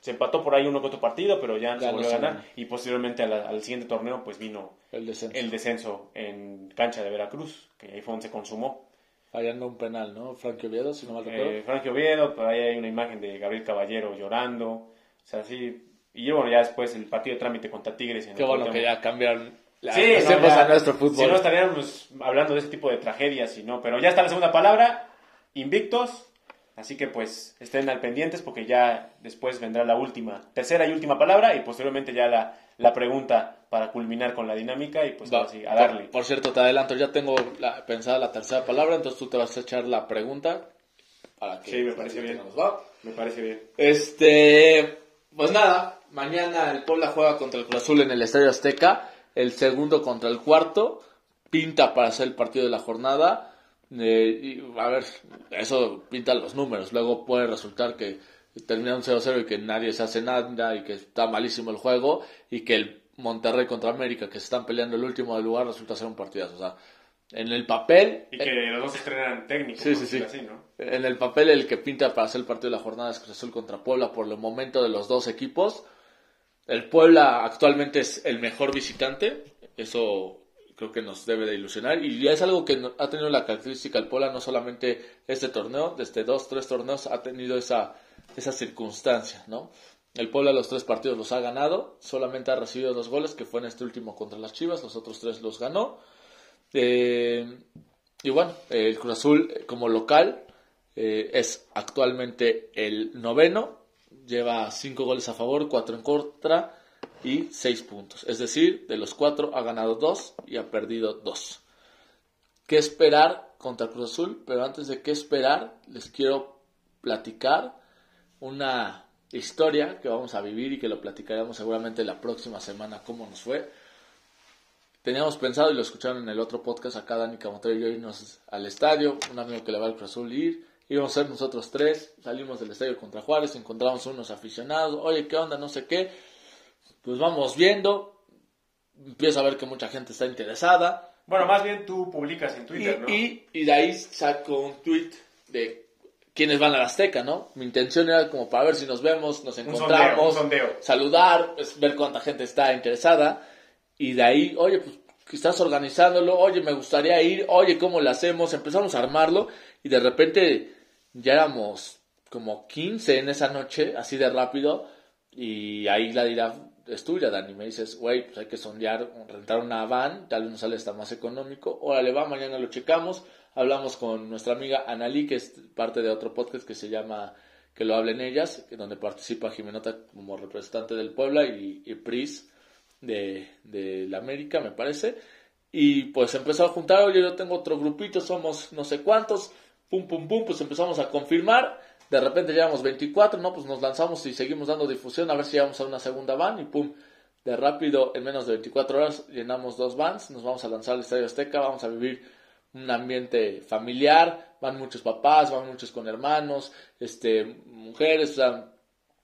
Se empató por ahí uno con otro partido, pero ya, no se volvió a ganar. Y posteriormente al, siguiente torneo, pues vino
el descenso.
el descenso en cancha de Veracruz, que ahí fue donde se consumó.
Ahí anda un penal, ¿no? Frankie Oviedo, si no mal recuerdo.
Eh, Frankie Oviedo, por ahí hay una imagen de Gabriel Caballero llorando. O sea, sí. Y bueno, ya después el partido de trámite contra Tigres. En
Qué bueno que ya cambiaron
la, sí, a nuestro fútbol. Si no, estaríamos hablando de ese tipo de tragedias y no. Pero ya está la segunda palabra, invictos. Así que pues estén al pendientes porque ya después vendrá la última, tercera y última palabra y posteriormente ya la, la pregunta para culminar con la dinámica y pues así, a darle.
Por, cierto, te adelanto, ya tengo la, pensada la tercera palabra, entonces tú te vas a echar la pregunta
para que... Sí, me parece bien. Me parece bien.
Este, pues nada, mañana el Puebla juega contra el Cruz Azul en el Estadio Azteca, el segundo contra el cuarto, pinta para ser el partido de la jornada. Eh, y, a ver, eso pinta los números. Luego puede resultar que termina un 0-0 y que nadie se hace nada y que está malísimo el juego y que el Monterrey contra América, que se están peleando el último del lugar, resulta ser un partidazo. O sea, en el papel.
Y que los dos estrenan técnicos.
Sí, sí, sí. En el papel, el que pinta para hacer el partido de la jornada es Cruz Azul contra Puebla por el momento de los dos equipos. El Puebla actualmente es el mejor visitante. Eso creo que nos debe de ilusionar. Y ya es algo que ha tenido la característica el Puebla, no solamente este torneo, desde dos, tres torneos ha tenido esa, esa circunstancia, ¿no? El Puebla los tres partidos los ha ganado, solamente ha recibido dos goles, que fue en este último contra las Chivas, los otros tres los ganó. Eh, y bueno, el Cruz Azul eh, como local eh, es actualmente el noveno, lleva cinco goles a favor, cuatro en contra y seis puntos. Es decir, de los cuatro ha ganado dos y ha perdido dos. ¿Qué esperar contra Cruz Azul? Pero antes de qué esperar, les quiero platicar una historia que vamos a vivir y que lo platicaremos seguramente la próxima semana cómo nos fue. Teníamos pensado, y lo escucharon en el otro podcast, acá Dani Camotero y yo irnos al estadio, un amigo que le va al Cruz Azul ir, íbamos a ser nosotros tres, salimos del estadio contra Juárez, encontramos unos aficionados, oye, ¿qué onda? No sé qué. Pues vamos viendo, empiezo a ver que mucha gente está interesada.
Bueno, más bien tú publicas en Twitter,
y,
¿no?
Y, y de ahí saco un tweet de quienes van a la Azteca, ¿no? Mi intención era como para ver si nos vemos, nos encontramos, saludar, pues, ver cuánta gente está interesada y de ahí, oye, pues estás organizándolo, oye, me gustaría ir, oye, ¿cómo lo hacemos? Empezamos a armarlo y de repente ya éramos como 15 en esa noche, así de rápido, y ahí la dirá es tuya, Dani. Me dices, güey, pues hay que sondear, rentar una van, tal vez nos sale hasta más económico. Órale, va, mañana lo checamos hablamos con nuestra amiga Analí, que es parte de otro podcast que se llama Que lo hablen ellas, donde participa Jimenota como representante del Puebla y, Pris de, de, la América, me parece. Y pues empezó a juntar, oye, yo tengo otro grupito, somos no sé cuántos, pum, pum, pum, pues empezamos a confirmar. De repente llevamos 24, ¿no? Pues nos lanzamos y seguimos dando difusión a ver si llegamos a una segunda van y pum, de rápido, en menos de 24 horas, llenamos dos vans, nos vamos a lanzar al Estadio Azteca, vamos a vivir un ambiente familiar, van muchos papás, van muchos con hermanos, este, mujeres, o sea,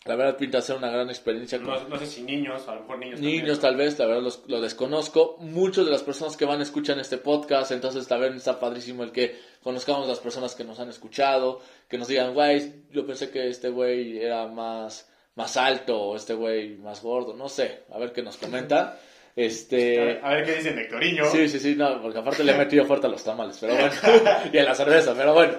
la verdad pinta ser una gran experiencia.
No, sé si niños, a lo mejor niños.
Niños tal vez, la verdad lo desconozco. Muchos de las personas que van escuchan este podcast, entonces también está padrísimo el que conozcamos las personas que nos han escuchado, que nos digan, güey, yo pensé que este güey era más, más alto o este güey más gordo, no sé, a ver qué nos comentan. Este...
A ver qué dice Nectoriño.
Sí, sí, sí, no, porque aparte le he metido fuerte a los tamales, pero bueno, y a la cerveza, pero bueno.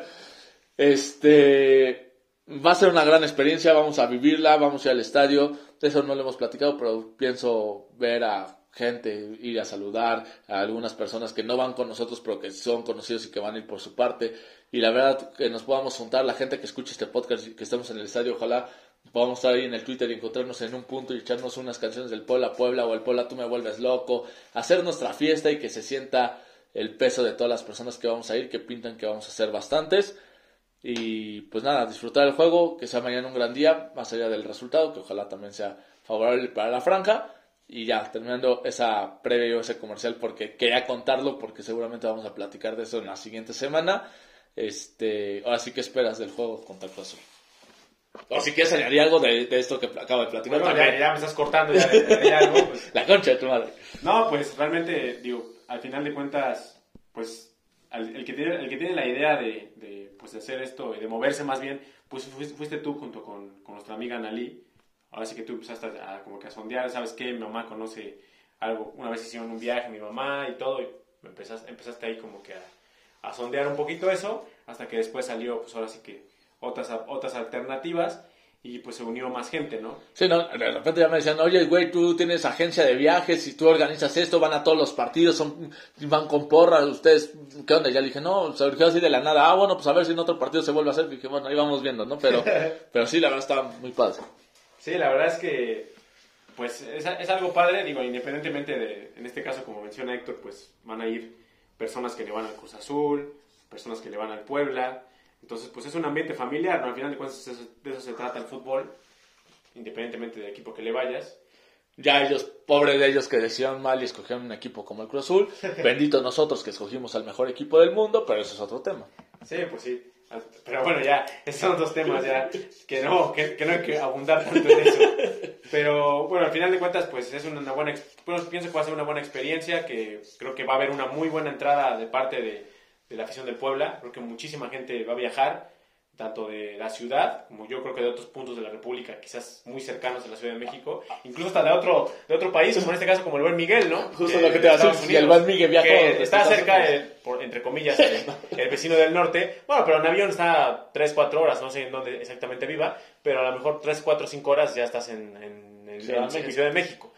Este, va a ser una gran experiencia, vamos a vivirla, vamos a ir al estadio, de eso no lo hemos platicado, pero pienso ver a gente, ir a saludar a algunas personas que no van con nosotros, pero que son conocidos y que van a ir por su parte. Y la verdad que nos podamos juntar, la gente que escuche este podcast que estemos en el estadio, ojalá Podemos estar ahí en el Twitter y encontrarnos en un punto y echarnos unas canciones del Puebla Puebla o el Puebla tú me vuelves loco, hacer nuestra fiesta y que se sienta el peso de todas las personas que vamos a ir, que pintan que vamos a ser bastantes. Y pues nada, disfrutar el juego, que sea mañana un gran día, más allá del resultado, que ojalá también sea favorable para la franja. Y ya, terminando esa previa o ese comercial, porque quería contarlo, porque seguramente vamos a platicar de eso en la siguiente semana. Este, ahora sí que esperas del juego contra el Azul. O si quieres añadir algo de, de esto que acabo de platicar.
Bueno, ya, ya me estás cortando ya algo. pues.
La concha de tu madre.
No, pues realmente, digo, al final de cuentas, pues el, que tiene, el que tiene la idea de, de, pues, de hacer esto y de moverse más bien, pues fuiste, fuiste tú junto con, con nuestra amiga Analí. Ahora sí que tú empezaste a, como que a sondear, ¿sabes qué? Mi mamá conoce algo, una vez hicieron un viaje, mi mamá y todo, y empezaste, empezaste ahí como que a, a sondear un poquito eso, hasta que después salió, pues ahora sí que otras, otras alternativas y pues se unió más gente, ¿no?
Sí, no, de repente ya me decían, oye, güey, tú tienes agencia de viajes y tú organizas esto, van a todos los partidos, son, van con porra, ustedes, ¿qué onda? Y ya le dije, no, surgió así de la nada, ah, bueno, pues a ver si en otro partido se vuelve a hacer. Y dije, bueno, ahí vamos viendo, ¿no? Pero, pero sí, la verdad está muy padre.
Sí, la verdad es que pues es, es algo padre, digo, independientemente de, en este caso, como menciona Héctor, pues van a ir personas que le van al Cruz Azul, personas que le van al Puebla, entonces pues es un ambiente familiar, ¿no? Al final de cuentas de eso se trata el fútbol, independientemente del equipo que le vayas.
Ya ellos, pobres de ellos que decían mal y escogieron un equipo como el Cruz Azul, bendito nosotros que escogimos al mejor equipo del mundo, pero eso es otro tema.
Sí, pues sí. Pero bueno, ya, esos son dos temas ya que no, que, que no hay que abundar tanto en eso. Pero bueno, al final de cuentas, pues es una buena, bueno, pienso que va a ser una buena experiencia, que creo que va a haber una muy buena entrada de parte de, de la afición del Puebla. Creo que muchísima gente va a viajar, tanto de la ciudad, como yo creo que de otros puntos de la República, quizás muy cercanos a la Ciudad de México, incluso hasta de otro, de otro país, como en este caso como el Buen Miguel, ¿no?
Justo
Que-
lo que te iba a
de
decir, el Buen Miguel viajó
que
desde
está cerca, el- por- entre comillas, el, el vecino del norte. Bueno, pero en avión está 3, 4 horas, no sé en dónde exactamente viva, pero a lo mejor 3, 4, 5 horas ya estás en, en, en-
Ciudad de
en-. Ciudad de México.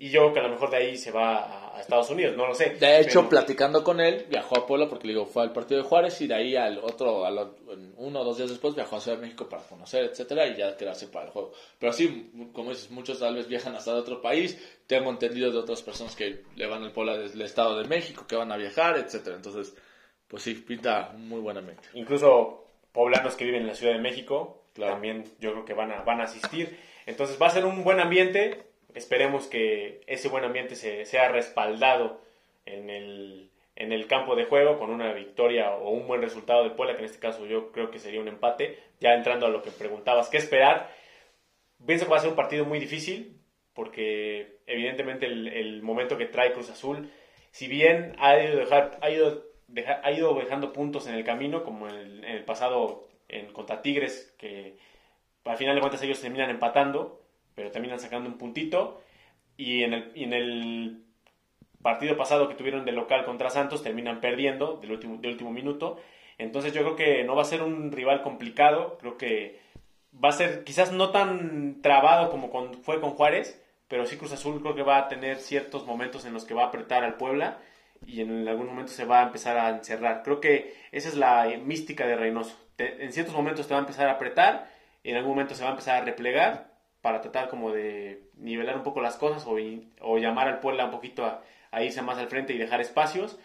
Y yo creo que a lo mejor de ahí se va a, a Estados Unidos, no lo sé.
De hecho,
pero-
platicando con él, viajó a Puebla porque le digo, fue al partido de Juárez y de ahí al otro, al, uno o dos días después viajó a Ciudad de México para conocer, etcétera, y ya quedarse para el juego. Pero sí, como dices, muchos tal vez viajan hasta de otro país. Tengo entendido de otras personas que le van al Puebla desde el Estado de México, que van a viajar, etcétera. Entonces, pues sí, pinta muy buenamente.
incluso poblanos que viven en la Ciudad de México
Claro.
también yo creo que van a, van a asistir. Entonces va a ser un buen ambiente. Esperemos que ese buen ambiente se, sea respaldado en el, en el campo de juego con una victoria o un buen resultado de Puebla, que en este caso yo creo que sería un empate. Ya entrando a lo que preguntabas, ¿qué esperar? Pienso que va a ser un partido muy difícil porque evidentemente el, momento que trae Cruz Azul, si bien ha ido, dejar, ha ido, ha ido dejando puntos en el camino, como en el, en el pasado en, contra Tigres, que al final de cuentas ellos terminan empatando, pero terminan sacando un puntito, y en el, partido pasado que tuvieron de local contra Santos terminan perdiendo del último, minuto. Entonces yo creo que no va a ser un rival complicado, creo que va a ser quizás no tan trabado como fue con Juárez, pero sí Cruz Azul creo que va a tener ciertos momentos en los que va a apretar al Puebla y en algún momento se va a empezar a encerrar. Creo que esa es la mística de Reynoso. En ciertos momentos te va a empezar a apretar en algún momento se va a empezar a replegar para tratar como de nivelar un poco las cosas o, o llamar al Puebla un poquito a, a irse más al frente y dejar espacios.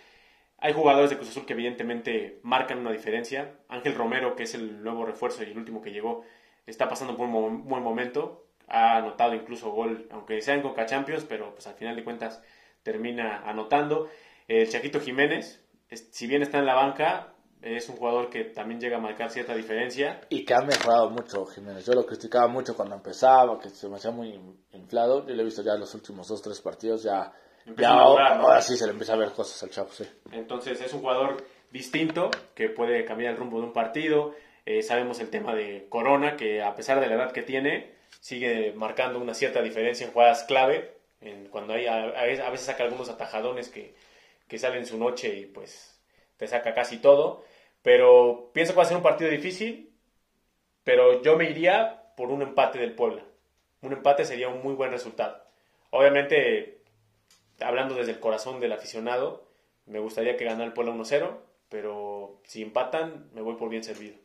Hay jugadores de Cruz Azul que evidentemente marcan una diferencia. Ángel Romero, que es el nuevo refuerzo y el último que llegó, está pasando por un buen momento. Ha anotado incluso gol, aunque sea en Coca Champions, pero pues al final de cuentas termina anotando. El Chaquito Jiménez, si bien está en la banca, es un jugador que también llega a marcar cierta diferencia.
Y que ha mejorado mucho Jiménez. Yo lo criticaba mucho cuando empezaba, que se me hacía muy inflado. Yo lo he visto ya en los últimos dos, tres partidos, ya,
Empieza
ya
a madurar, ¿no?
ahora sí se le empieza a ver cosas al chavo, sí.
Entonces es un jugador distinto que puede cambiar el rumbo de un partido. Eh, sabemos el tema de Corona, que a pesar de la edad que tiene, sigue marcando una cierta diferencia en jugadas clave. En, cuando hay, a, a veces saca algunos atajadones que, que salen su noche y pues te saca casi todo. Pero pienso que va a ser un partido difícil, pero yo me iría por un empate del Puebla. Un empate sería un muy buen resultado. Obviamente, hablando desde el corazón del aficionado, me gustaría que ganara el Puebla 1-0, pero si empatan, me voy por bien servido.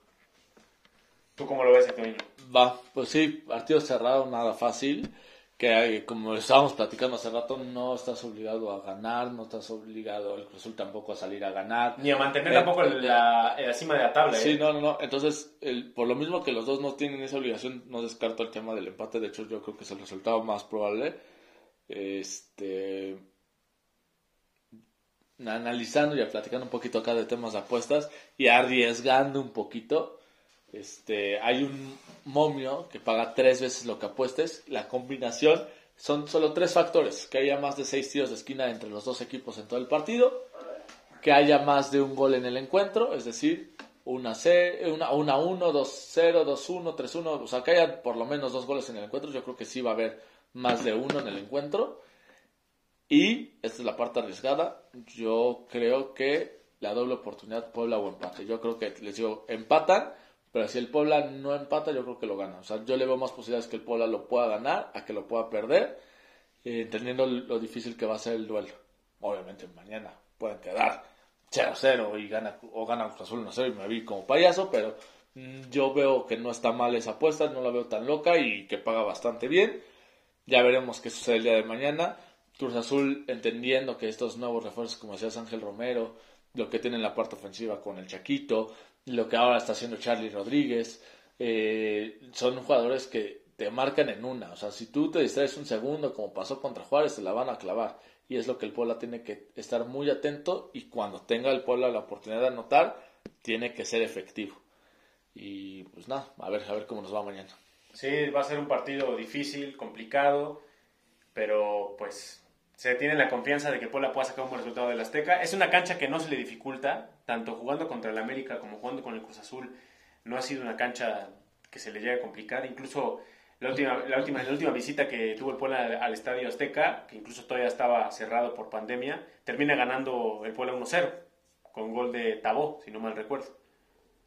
¿Tú cómo lo ves, Antonio?
Va, pues sí, partido cerrado, nada fácil. Que como estábamos platicando hace rato, no estás obligado a ganar, no estás obligado el Cruz Azul tampoco a salir a ganar.
Ni a mantener
Eh,
tampoco
eh,
la, la cima de la tabla.
Sí,
¿eh?
no, no, no. Entonces, el, por lo mismo que los dos no tienen esa obligación, no descarto el tema del empate. De hecho, yo creo que es el resultado más probable. Este. Analizando y platicando un poquito acá de temas de apuestas y arriesgando un poquito. Este, hay un momio que paga tres veces lo que apuestes. La combinación son solo tres factores: que haya más de seis tiros de esquina entre los dos equipos en todo el partido, que haya más de un gol en el encuentro, es decir, una C, una, una 1, 2-0, 2-1, 3-1, o sea, que haya por lo menos dos goles en el encuentro, yo creo que sí va a haber más de uno en el encuentro. Y, esta es la parte arriesgada, yo creo que la doble oportunidad Puebla o empate. Yo creo que, les digo, empatan, pero si el Puebla no empata, yo creo que lo gana. O sea, yo le veo más posibilidades que el Puebla lo pueda ganar a que lo pueda perder, eh, entendiendo lo difícil que va a ser el duelo. Obviamente mañana pueden quedar 0-0 y gana, o gana Cruz Azul 1-0 y me vi como payaso, pero mm, yo veo que no está mal esa apuesta, no la veo tan loca y que paga bastante bien. Ya veremos qué sucede el día de mañana. Cruz Azul entendiendo que estos nuevos refuerzos, como decías Ángel Romero, lo que tiene en la parte ofensiva con el Chaquito, lo que ahora está haciendo Charlie Rodríguez, eh, son jugadores que te marcan en una. O sea, si tú te distraes un segundo, como pasó contra Juárez, te la van a clavar. Y es lo que el Puebla tiene que estar muy atento y cuando tenga el Puebla la oportunidad de anotar, tiene que ser efectivo. Y pues nada, a ver, a ver cómo nos va mañana.
Sí, va a ser un partido difícil, complicado, pero pues se tiene la confianza de que Puebla pueda sacar un buen resultado del Azteca. Es una cancha que no se le dificulta, tanto jugando contra el América como jugando con el Cruz Azul. No ha sido una cancha que se le llegue a complicar. Incluso la última, la última, la última visita que tuvo el Puebla al, al Estadio Azteca, que incluso todavía estaba cerrado por pandemia, termina ganando el Puebla 1-0, con gol de Tabó, si no mal recuerdo.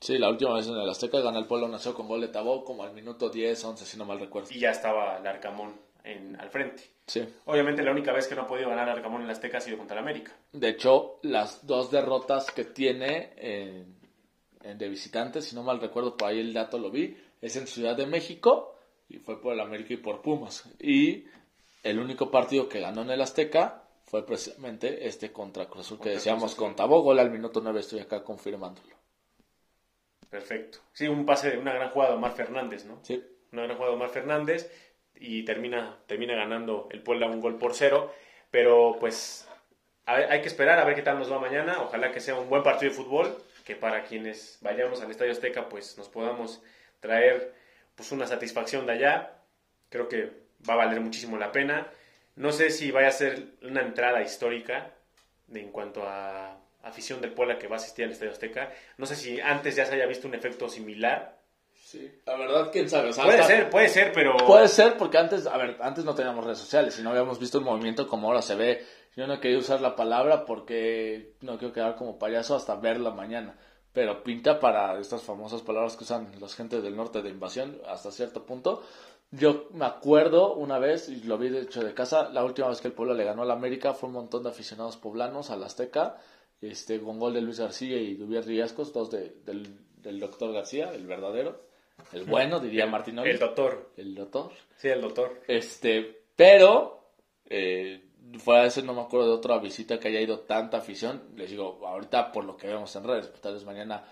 Sí, la última vez en el Azteca gana el Puebla 1 con gol de Tabó, como al minuto 10, 11, si no mal recuerdo.
Y ya estaba Larcamón en, al frente.
Sí.
Obviamente la única vez que no ha podido ganar Arcamón en la Azteca ha sido contra el América.
De hecho, las dos derrotas que tiene en- en de visitantes, si no mal recuerdo, por ahí el dato lo vi, es en Ciudad de México y fue por el América y por Pumas. Y el único partido que ganó en el Azteca fue precisamente este contra Cruz Azul que
Contra
decíamos con Tabó, gol al minuto 9, estoy acá confirmándolo.
Perfecto. Sí, un pase, una gran jugada de Omar Fernández, ¿no?
Sí.
Una gran jugada de Omar Fernández y termina, termina ganando el Puebla un gol por cero. Pero pues hay que esperar a ver qué tal nos va mañana. Ojalá que sea un buen partido de fútbol, que para quienes vayamos al Estadio Azteca pues nos podamos traer pues una satisfacción de allá. Creo que va a valer muchísimo la pena. No sé si vaya a ser una entrada histórica en cuanto a afición del Puebla que va a asistir al Estadio Azteca. No sé si antes ya se haya visto un efecto similar.
Sí, la verdad, quién sabe. O sea,
Puede
hasta-
ser, puede ser, pero...
Puede ser porque antes, a ver, antes no teníamos redes sociales y no habíamos visto un movimiento como ahora se ve. Yo no quería usar la palabra porque no quiero quedar como payaso hasta verla mañana. Pero pinta para estas famosas palabras que usan los gentes del norte de invasión hasta cierto punto. Yo me acuerdo una vez, y lo vi de hecho de casa, la última vez que el pueblo le ganó al América fue un montón de aficionados poblanos al Azteca, este, con gol de Luis García y Dubier Riascos, dos de- del, del doctor García, el verdadero, el bueno, diría Martinoli.
El doctor.
El doctor.
Sí, el doctor.
Este, pero, eh, fuera de eso no me acuerdo de otra visita que haya ido tanta afición. Les digo, ahorita por lo que vemos en redes, pues, tal vez mañana...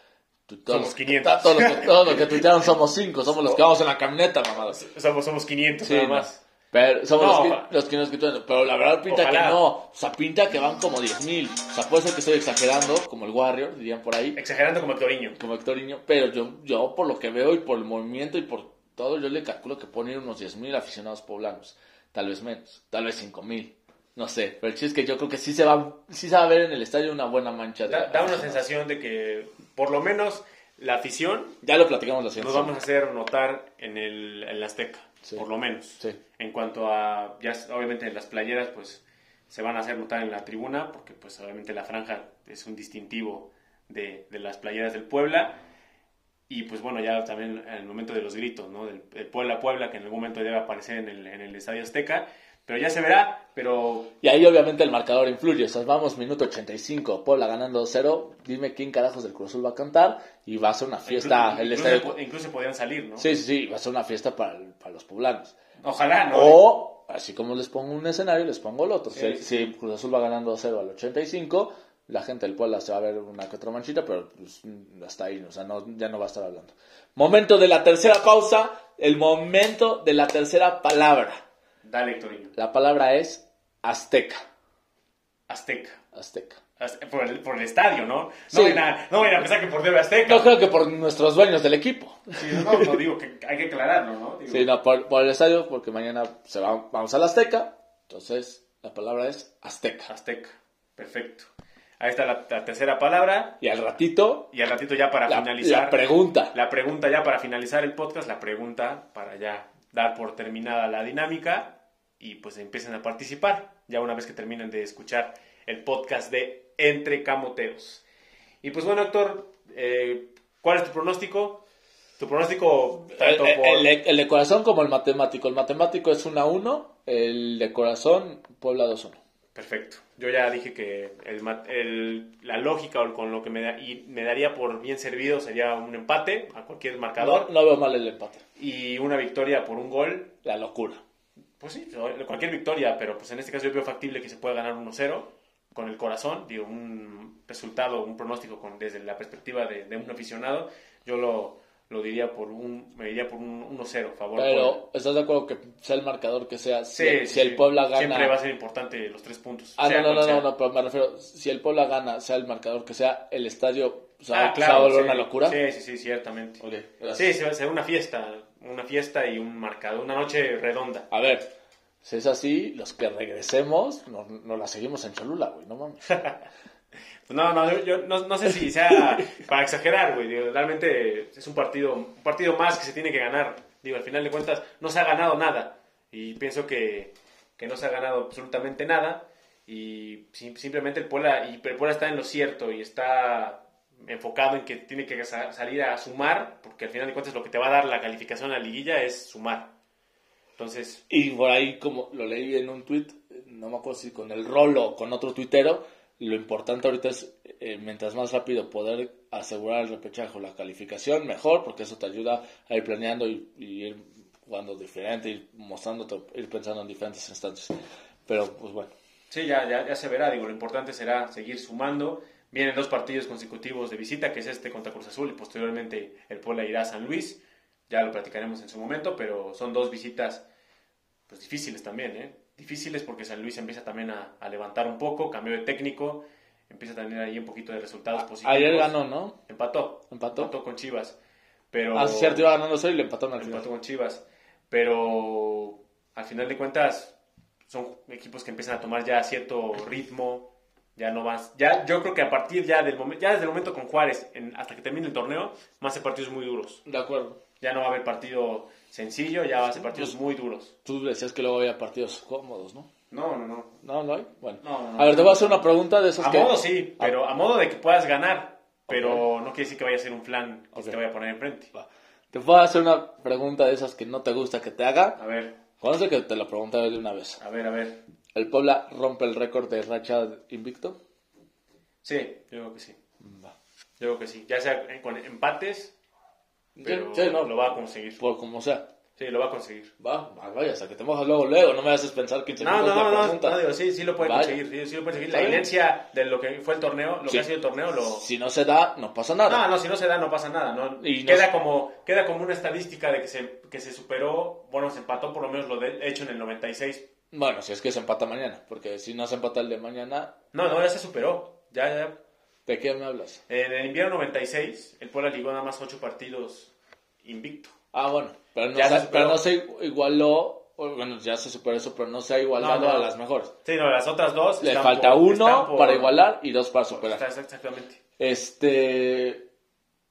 todos
Somos
los-
500.
Todos los, que, que tuitearon somos cinco, somos los que vamos en la camioneta, mamadas.
Somos, somos 500
Sí,
nada más.
Pero somos
No,
los, que, los que nos. Pero la verdad pinta
Ojalá.
que no. O sea, pinta que van como 10 mil. O sea, puede ser que estoy exagerando, como el Warrior, dirían por ahí.
Exagerando como Hectorinho.
como Hectorinho, pero yo, yo por lo que veo y por el movimiento y por todo, yo le calculo que pone unos 10.000 aficionados poblanos, tal vez menos, tal vez 5.000, no sé, pero el chiste es que yo creo que sí se va, sí se va a ver en el estadio una buena mancha de
Da, da una sensación de que, por lo menos, la afición
Ya lo platicamos la
nos vamos a hacer notar en el, en la Azteca,
Sí.
por lo menos.
Sí.
En cuanto a, ya obviamente en las playeras, pues se van a hacer notar en la tribuna, porque pues obviamente la franja es un distintivo de, de las playeras del Puebla. Y pues bueno, ya también en el momento de los gritos, ¿no? Del, del Puebla-Puebla, que en algún momento debe aparecer en el, en el Estadio Azteca. Pero ya se verá, pero
Y ahí obviamente el marcador influye, o sea, vamos minuto 85, Puebla ganando 2-0, dime quién carajos del Cruz Azul va a cantar y va a ser una fiesta,
incluso,
el
incluso,
estadio...
salir, ¿no?
Sí, sí, sí, va a ser una fiesta para, para los poblanos.
Ojalá, ¿no?
O así como les pongo un escenario, les pongo el otro.
Sí,
si,
sí.
si Cruz Azul va ganando 0 al 85, la gente del Puebla se va a ver una que otra manchita, pero pues, hasta ahí, o sea, no, ya no va a estar hablando. Momento de la tercera pausa, el momento de la tercera palabra.
Dale, Hectorinho.
La palabra es azteca.
Azteca.
Azteca.
Azte- Por el, por el estadio, ¿no? No,
Sí.
vayan a, no pensar que por TV Azteca.
No creo que por nuestros dueños del equipo.
Sí, no, no, digo que hay que aclararlo, ¿no? Digo,
Sí, no, por, por el estadio, porque mañana se va, vamos a la Azteca. Entonces, la palabra es Azteca.
Azteca. Perfecto. Ahí está la, la tercera palabra.
Y al ratito,
Y al ratito ya para
la,
finalizar.
la pregunta.
La pregunta ya para finalizar el podcast, la pregunta para ya dar por terminada la dinámica y pues empiecen a participar ya una vez que terminen de escuchar el podcast de Entre Camoteros. Y pues bueno, Héctor, eh, ¿cuál es tu pronóstico? Tu pronóstico
El,
tanto por...
el- el- el de corazón como el matemático. El matemático es 1 a 1, el de corazón, Puebla 2 1.
Perfecto. Yo ya dije que el, la lógica o con lo que me, da- y me daría por bien servido sería un empate a cualquier
No,
marcador
no veo mal el empate.
y una victoria por un gol
La locura.
Pues sí, cualquier victoria, pero pues en este caso yo veo factible que se pueda ganar 1-0 con el corazón, digo, un resultado, un pronóstico con, desde la perspectiva de, de un aficionado, yo lo, lo diría por un, me diría por un 1-0 favor.
Pero, ¿estás de acuerdo que sea el marcador que sea? Si,
Sí,
si el. Puebla gana.
Siempre va a ser importante los tres puntos.
Ah, no, no, no, no, no, pero me refiero, si el Puebla gana, sea el marcador que sea, el estadio o sea,
Ah,
se va a
claro.
volver
sí.
una locura.
Sí, sí, sí, ciertamente.
Ok,
Sí, se va a ser una fiesta, una fiesta y un marcador, una noche redonda.
A ver, si es así, los que regresemos, nos, nos la seguimos en Cholula, güey, no mames.
Pues no, no, yo, yo no, no sé si sea para exagerar, güey. digo, realmente es un partido, un partido más que se tiene que ganar. Digo, al final de cuentas, no se ha ganado nada. Y pienso que, que no se ha ganado absolutamente nada. Y sim- simplemente el Puebla, y el Puebla está en lo cierto y está enfocado en que tiene que sa- salir a sumar, porque al final de cuentas lo que te va a dar la calificación a la liguilla es sumar. Entonces,
Y por ahí, como lo leí en un tweet, no me acuerdo si con el rolo o con otro tuitero, lo importante ahorita es, eh, mientras más rápido poder asegurar el repechaje o la calificación, mejor, porque eso te ayuda a ir planeando y, y ir jugando diferente, ir mostrándote, ir pensando en diferentes instantes. Pero, pues bueno.
Sí, ya, ya, ya se verá. Digo, lo importante será seguir sumando. Vienen dos partidos consecutivos de visita, que es este contra Cruz Azul y posteriormente el Puebla irá a San Luis. Ya lo platicaremos en su momento, pero son dos visitas pues difíciles también, ¿eh? Difíciles porque San Luis empieza también a, a levantar un poco, cambió de técnico, empieza a tener ahí un poquito de resultados positivos.
Ayer ganó, ¿no?
Empató.
Empató.
con Chivas. Pero...
Ah, cierto, iba ganando hoy y le al final.
empató con Chivas. Pero al final de cuentas son equipos que empiezan a tomar ya cierto ritmo, ya no más. Ya, yo creo que a partir ya del momento, ya desde el momento con Juárez, en- hasta que termine el torneo, van a ser partidos muy duros.
De acuerdo.
Ya no va a haber partido sencillo, ya va a ser partidos
Pues-
muy duros.
Tú decías que luego había partidos cómodos, ¿no?
No, no, no.
No, no hay. Bueno.
No, no, no.
A ver, te voy a hacer una pregunta de esas
A
que...
modo sí, pero a modo de que puedas ganar, pero no quiere decir que vaya a ser un flan que te vaya a poner enfrente.
Va. Te puedo hacer una pregunta de esas que no te gusta que te haga.
A ver,
Conoce que te la pregunté de una vez.
a ver, a ver.
¿El Puebla rompe el récord de racha invicto?
Sí, yo creo que sí.
Va.
Yo creo que sí. Ya sea con empates, pero
Sí, no,
lo va a conseguir.
Por como sea.
Sí, lo va a conseguir.
Va, va, vaya, hasta que te mojas luego, luego. No me haces pensar 15
No, no, no,
pregunta.
no, digo, sí, sí lo puede conseguir. Sí, sí lo puede conseguir. La inercia de lo que fue el torneo, lo
Sí.
que ha sido el torneo, lo...
Si no se da, no pasa nada.
No, no, si no se da no pasa nada, ¿no?
Y no
queda,
se-
como, queda como una estadística de que se, que se superó, bueno, se empató por lo menos lo de, hecho en el 96.
Bueno, si es que se empata mañana. Porque si no se empata el de mañana,
No, no, ya se superó. Ya, ya.
¿de qué me hablas?
En el invierno 96, el Puebla ligó nada más 8 partidos invicto.
Ah, bueno. Pero no,
Ya
se,
se
pero no se igualó. Bueno, ya se superó eso, pero no se ha igualado
No, no.
a las mejores.
Sí, no, las otras dos...
Le falta
por-
uno
por-
para igualar y dos para superar.
Exactamente.
Este.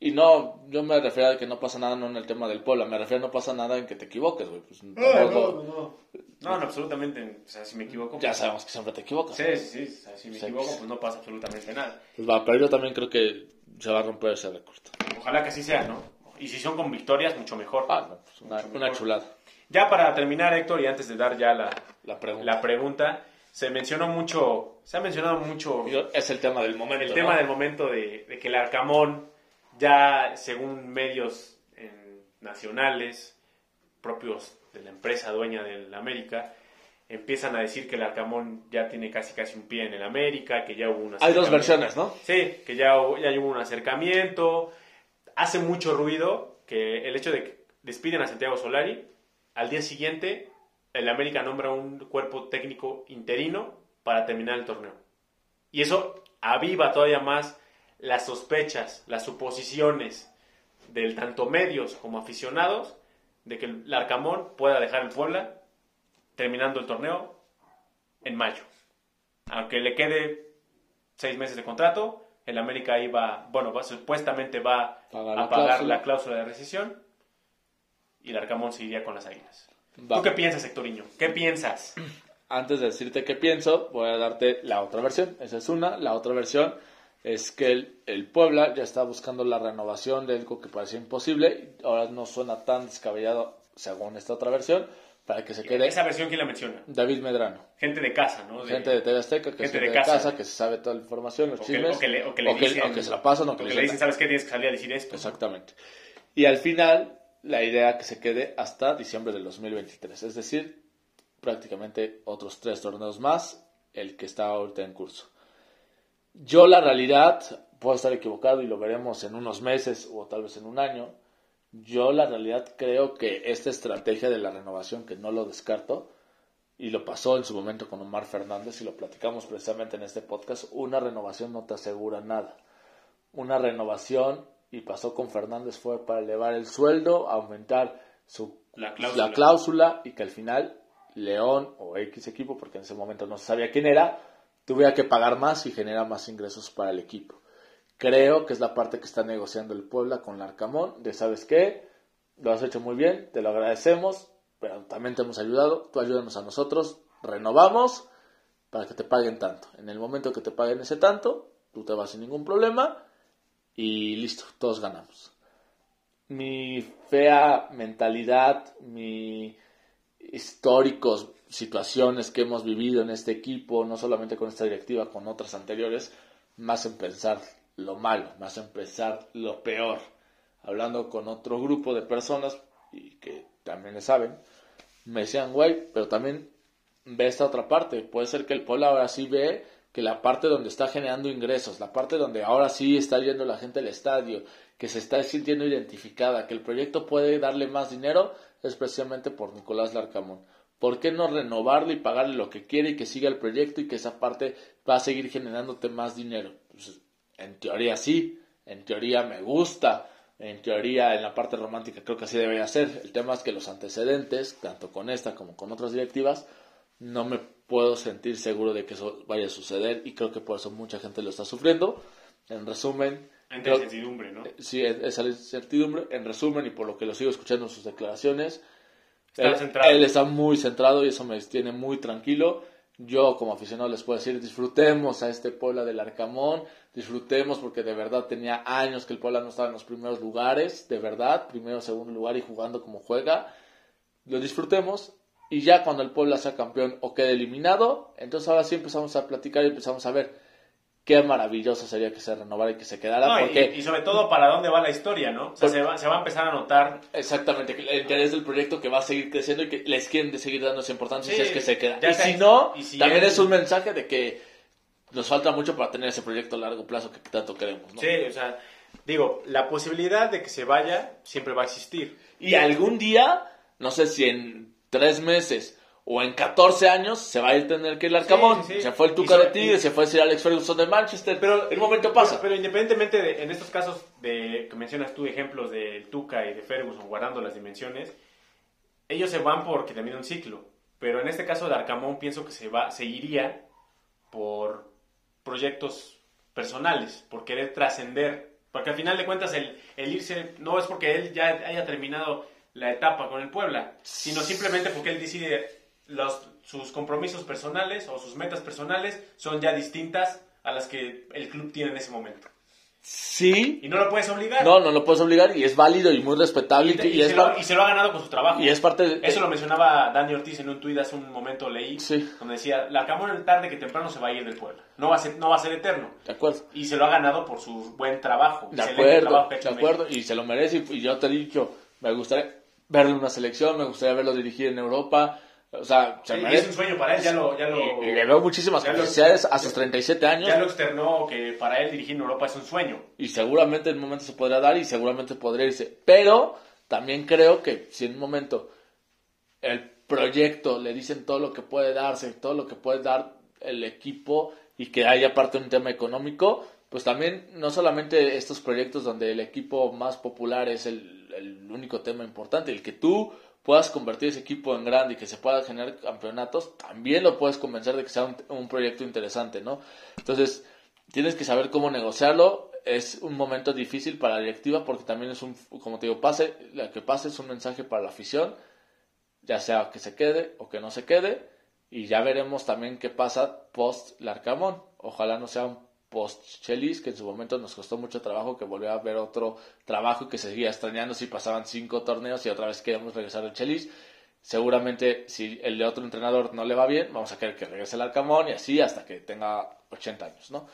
Y no, yo me refiero a que no pasa nada no en el tema del Puebla, me refiero a no pasa nada en que te equivoques, güey. Pues, tampoco-
No, no, absolutamente. O sea, si me equivoco...
Ya
pues-
sabemos que siempre te equivocas.
Sí, sí, sí. o sea, si me
Sí.
equivoco, pues no pasa absolutamente nada.
Pues va, pero yo también creo que se va a romper ese récord.
Ojalá que así sea, ¿no? Y si son con victorias, mucho mejor.
Ah, no, pues una,
Mucho
una
mejor.
chulada.
Ya para terminar, Héctor, y antes de dar ya la,
La pregunta.
la pregunta, se mencionó mucho, se ha mencionado mucho
Yo- Es el tema del momento.
el
¿no?
tema del momento de, de que el Arcamón, ya según medios eh, nacionales, propios de la empresa dueña del América, empiezan a decir que el Arcamón ya tiene casi casi un pie en el América, que ya hubo una...
Hay dos versiones, ¿no?
Sí, que ya, ya hubo un acercamiento. Hace mucho ruido que el hecho de que despiden a Santiago Solari, al día siguiente el América nombra un cuerpo técnico interino para terminar el torneo. Y eso aviva todavía más las sospechas, las suposiciones del tanto medios como aficionados de que el Arcamón pueda dejar el Puebla terminando el torneo en mayo. Aunque le quede seis meses de contrato, el América iba, bueno, va- supuestamente va
Pagar
a pagar
cláusula.
la cláusula de rescisión y el Arcamón se iría con las águilas.
Va.
¿Tú qué piensas, Hectoriño? ¿Qué piensas?
Antes de decirte qué pienso, voy a darte la otra versión. Esa es una. La otra versión es que el, el Puebla ya está buscando la renovación de algo que parecía imposible. Ahora no suena tan descabellado, según esta otra versión, para que se quede
Esa versión, ¿quién la menciona?
David Medrano.
Gente de casa, ¿no? De-
Gente de TV Azteca, que
Gente de
de
casa.
casa, que se sabe toda la información, los
o que,
chismes.
o que le, o que le
o que-
dicen,
o que se la pasan, o que, le dicen-
dicen, ¿sabes qué? Tienes que salir a decir esto.
Exactamente. Y al final, la idea que se quede hasta diciembre del 2023. Es decir, prácticamente otros tres torneos más, el que está ahorita en curso. Yo la realidad, puedo estar equivocado y lo veremos en unos meses o tal vez en un año. Yo la realidad creo que esta estrategia de la renovación, que no lo descarto, y lo pasó en su momento con Omar Fernández y lo platicamos precisamente en este podcast, una renovación no te asegura nada. Una renovación, y pasó con Fernández, fue para elevar el sueldo, aumentar su,
La cláusula.
la cláusula y que al final León o X equipo, porque en ese momento no se sabía quién era, tuviera que pagar más y generar más ingresos para el equipo. Creo que es la parte que está negociando el Puebla con el Arcamón, de sabes qué, lo has hecho muy bien, te lo agradecemos, pero también te hemos ayudado, tú ayúdanos a nosotros, renovamos para que te paguen tanto. En el momento que te paguen ese tanto, tú te vas sin ningún problema y listo, todos ganamos. Mi fea mentalidad, mi históricos situaciones que hemos vivido en este equipo, no solamente con esta directiva, con otras anteriores, me hacen pensar lo malo, me hacen pensar lo peor. Hablando con otro grupo de personas y que también le saben, me decían, güey, pero también ve esta otra parte. Puede ser que el Puebla ahora sí ve que la parte donde está generando ingresos, la parte donde ahora sí está yendo la gente al estadio, que se está sintiendo identificada, que el proyecto puede darle más dinero, es precisamente por Nicolás Larcamón. ¿Por qué no renovarle y pagarle lo que quiere y que siga el proyecto y que esa parte va a seguir generándote más dinero? Pues, en teoría sí, en teoría me gusta, en teoría en la parte romántica creo que así debería ser. El tema es que los antecedentes, tanto con esta como con otras directivas, no me puedo sentir seguro de que eso vaya a suceder y creo que por eso mucha gente lo está sufriendo. En resumen,
Entre
creo-
incertidumbre, ¿no?
sí, es- esa incertidumbre. En resumen, y por lo que lo sigo escuchando en sus declaraciones,
Está
él,
centrado.
él está muy centrado y eso me tiene muy tranquilo. Yo como aficionado les puedo decir, disfrutemos a este Puebla del Arcamón, disfrutemos porque de verdad tenía años que el Puebla no estaba en los primeros lugares, de verdad, primero, segundo lugar y jugando como juega. Lo disfrutemos y ya cuando el Puebla sea campeón o quede eliminado, entonces ahora sí empezamos a platicar y empezamos a ver qué maravilloso sería que se renovara y que se quedara.
No,
porque
y, sobre todo para dónde va la historia, ¿no? O sea, se va, se va a empezar a notar.
Exactamente, el interés del proyecto que va a seguir creciendo y que les quieren seguir dando esa importancia
Sí,
si es que se queda. Y si no,
Y si
también
él-
es un mensaje de que nos falta mucho para tener ese proyecto a largo plazo que tanto queremos. ¿no?
Sí, o sea, digo, la posibilidad de que se vaya siempre va a existir.
Y algún día, no sé si en tres meses o en 14 años, se va a ir tener que ir Arcamón.
Sí, sí, sí.
Se fue el Tuca de Tigres, se fue Sir Alex Ferguson de Manchester, pero el momento pasa.
Pero, pero independientemente de, en estos casos de que mencionas tú ejemplos de Tuca y de Ferguson guardando las dimensiones, ellos se van porque termina un ciclo. Pero en este caso de Arcamón pienso que se va, seguiría por proyectos personales, por querer trascender. Porque al final de cuentas el, el irse no es porque él ya haya terminado la etapa con el Puebla, sino simplemente porque él decide los, sus compromisos personales o sus metas personales son ya distintas a las que el club tiene en ese momento.
Sí,
Y no lo puedes obligar.
no, no lo puedes obligar y es válido y muy respetable.
y, te- y
y
se lo, y se lo ha ganado con su trabajo.
y es parte de...
Eso lo mencionaba Dani Ortiz en un tuit hace un momento, leí,
Sí.
donde decía, la Arcamón tarde que temprano se va a ir del pueblo. No va a ser, no va a ser eterno.
De acuerdo.
Y se lo ha ganado por su buen trabajo.
De acuerdo,
trabajo
de acuerdo, y se lo merece. Y, y yo te he dicho, me gustaría verlo en una selección, me gustaría verlo dirigir en Europa, O sea, se
Sí,
merece-
es un sueño para él, ya lo, ya lo,
y le veo muchísimas capacidades a sus 37 años.
ya lo externó que para él dirigir en Europa es un sueño.
y seguramente en un momento se podrá dar y seguramente podría irse. Pero también creo que si en un momento el proyecto le dicen todo lo que puede darse, todo lo que puede dar el equipo y que hay aparte un tema económico, pues también no solamente estos proyectos donde el equipo más popular es el, el único tema importante, el que tú puedas convertir ese equipo en grande y que se pueda generar campeonatos, también lo puedes convencer de que sea un, un proyecto interesante, ¿no? Entonces, tienes que saber cómo negociarlo. Es un momento difícil para la directiva porque también es un, como te digo, pase, la que pase es un mensaje para la afición, ya sea que se quede o que no se quede, y ya veremos también qué pasa post Larcamón. Ojalá no sea un post Chelis, que en su momento nos costó mucho trabajo, que volviera a ver otro trabajo y que se seguía extrañando si pasaban cinco torneos y otra vez queremos regresar al Chelis. Seguramente si el de otro entrenador no le va bien, vamos a querer que regrese el Arcamón y así hasta que tenga 80 años, ¿no?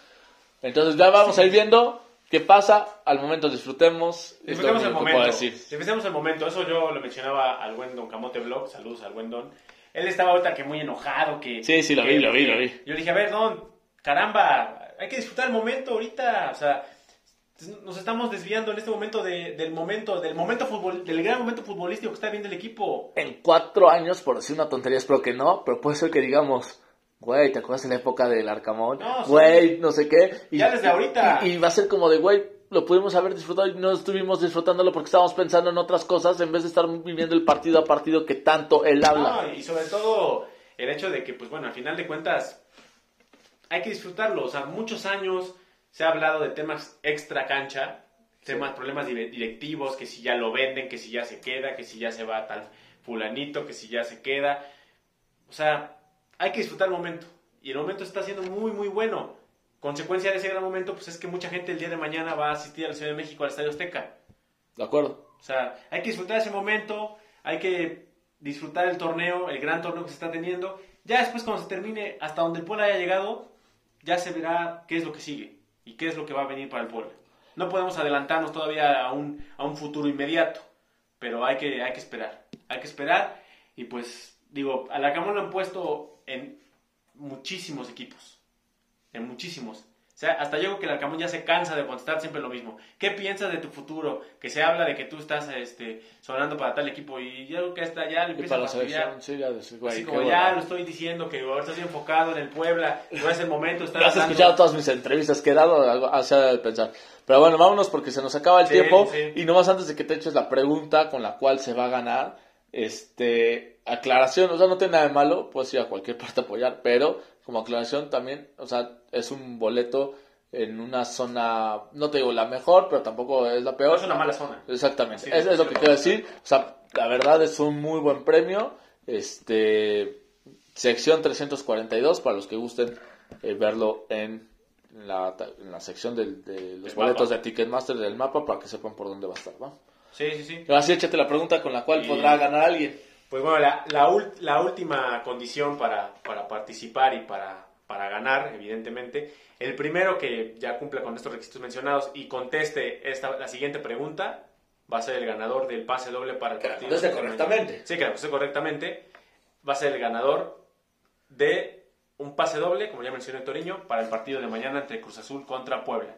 Entonces ya vamos a ir viendo qué pasa. Al momento disfrutemos.
Disfrutemos el momento. Disfrutemos el momento. Eso yo lo mencionaba al buen Don Camote Blog. Saludos al buen Don. Él estaba ahorita que muy enojado. que
Sí, sí, lo
que-
vi, lo vi, lo vi.
Yo le dije, a ver, Don, caramba, hay que disfrutar el momento ahorita. O sea, nos estamos desviando en este momento de- del momento, del momento fútbol, del gran momento futbolístico que está viendo el equipo.
En cuatro años, por decir una tontería, espero que no, pero puede ser que digamos, güey, ¿te acuerdas en la época del Arcamón?
No, sí.
Güey, no sé qué. Y,
Ya desde ahorita.
Y, y va a ser como de, güey, lo pudimos haber disfrutado y no estuvimos disfrutándolo porque estábamos pensando en otras cosas en vez de estar viviendo el partido a partido que tanto él habla.
No, y sobre todo el hecho de que, pues bueno, al final de cuentas, hay que disfrutarlo. O sea, muchos años se ha hablado de temas extra cancha, temas, problemas dire- directivos, que si ya lo venden, que si ya se queda, que si ya se va tal fulanito, que si ya se queda. O sea, hay que disfrutar el momento. Y el momento está siendo muy, muy bueno. Consecuencia de ese gran momento, pues es que mucha gente el día de mañana va a asistir a la Ciudad de México al Estadio Azteca.
¿De acuerdo?
O sea, hay que disfrutar ese momento, hay que disfrutar el torneo, el gran torneo que se está teniendo. Ya después cuando se termine, hasta donde el Puebla haya llegado, ya se verá qué es lo que sigue y qué es lo que va a venir para el Puebla. No podemos adelantarnos todavía a un, a un futuro inmediato, pero hay que, hay que esperar. Hay que esperar y pues, digo, a la Camón lo han puesto en muchísimos equipos. En muchísimos. O sea, hasta yo creo que el Arcamón ya se cansa de contestar siempre lo mismo. ¿Qué piensas de tu futuro? Que se habla de que tú estás este, sonando para tal equipo y yo creo que hasta ya le empieza a
selección, sí, ya güey,
Así como
bueno.
ya lo estoy diciendo, que ahora estoy enfocado en el Puebla, no es el momento estar
Ya has
hablando-
escuchado todas mis entrevistas que he dado, algo hacia de pensar. Pero bueno, vámonos porque se nos acaba el
Sí,
tiempo.
sí.
Y nomás antes de que te eches la pregunta con la cual se va a ganar, este, aclaración, o sea, no tiene nada de malo, puedes ir a cualquier parte a apoyar, pero como aclaración también, o sea, es un boleto en una zona, no te digo la mejor, pero tampoco es la
No
peor.
es una mala zona.
Exactamente, eso es lo que quiero decir. O sea, la verdad es un muy buen premio. Este, sección 342 para los que gusten eh, verlo en la, en la sección del- de, los boletos
mapa.
de Ticketmaster del mapa para que sepan por dónde va a estar. ¿va?
Sí, sí, sí.
Ahora sí, échate la pregunta con la cual
Y-
podrá ganar alguien.
Pues bueno, la, la, ul- la última condición para, para participar y para, para ganar, evidentemente, el primero que ya cumpla con estos requisitos mencionados y conteste esta, la siguiente pregunta va a ser el ganador del pase doble para el partido.
conteste correctamente.
Sí, que la conteste correctamente. Va a ser el ganador de un pase doble, como ya mencioné Toriño, para el partido de mañana entre Cruz Azul contra Puebla.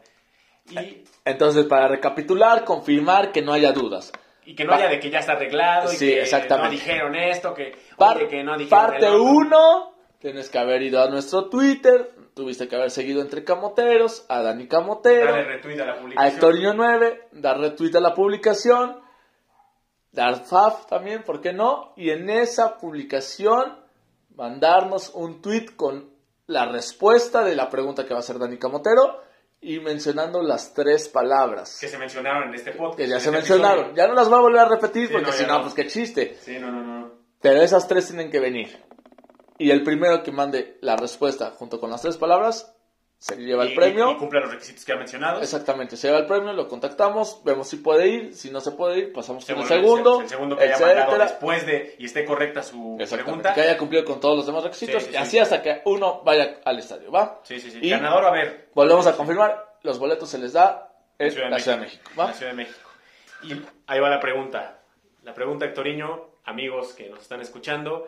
Y,
Entonces, para recapitular, confirmar que no haya dudas.
Y que no haya de que ya está arreglado y que
exactamente.
no dijeron esto, que,
Par-
oye, que no dijeron
parte. 1, tienes que haber ido a nuestro Twitter, tuviste que haber seguido entre Camoteros, a Dani Camotero,
Dale retweet a la
a
publicación.
Hectorinho 9, dar retweet a la publicación, dar faf también, ¿por qué no? Y en esa publicación mandarnos un tweet con la respuesta de la pregunta que va a hacer Dani Camotero y mencionando las tres palabras
que se mencionaron en este podcast.
que ya se
este
mencionaron.
episodio.
Ya no las voy a volver a repetir
Sí,
porque
no,
si no,
no.
pues qué chiste.
Sí, no, no, no.
Pero esas tres tienen que venir. Y el primero que mande la respuesta junto con las tres palabras se lleva
Y-
el premio.
Y, y cumple los requisitos que ha mencionado.
Exactamente, se lleva el premio, lo contactamos, vemos si puede ir, si no se puede ir, pasamos con el segundo,
El, segundo que haya mandado después de y esté correcta su pregunta.
que haya cumplido con todos los demás requisitos
Sí, sí,
y
sí.
así hasta que uno vaya al estadio, ¿va?
Sí, sí, sí.
Y
Ganador, a ver.
volvemos a confirmar, los boletos se les da en
Ciudad de
la Ciudad de
México.
¿va?
La Ciudad de México. Y ahí va la pregunta. La pregunta, Hectorinho, amigos que nos están escuchando.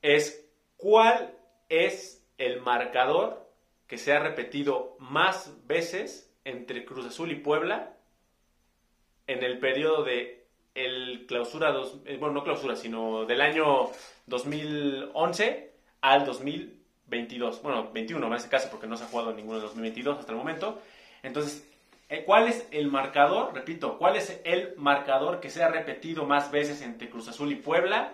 es cuál es el marcador que se ha repetido más veces entre Cruz Azul y Puebla en el periodo de el clausura, dos, eh, bueno, no clausura, sino del año 2011 al 2022. Bueno, 21 en este caso, porque no se ha jugado ninguno de 2022 hasta el momento. Entonces, eh, ¿cuál es el marcador? Repito, ¿cuál es el marcador que se ha repetido más veces entre Cruz Azul y Puebla?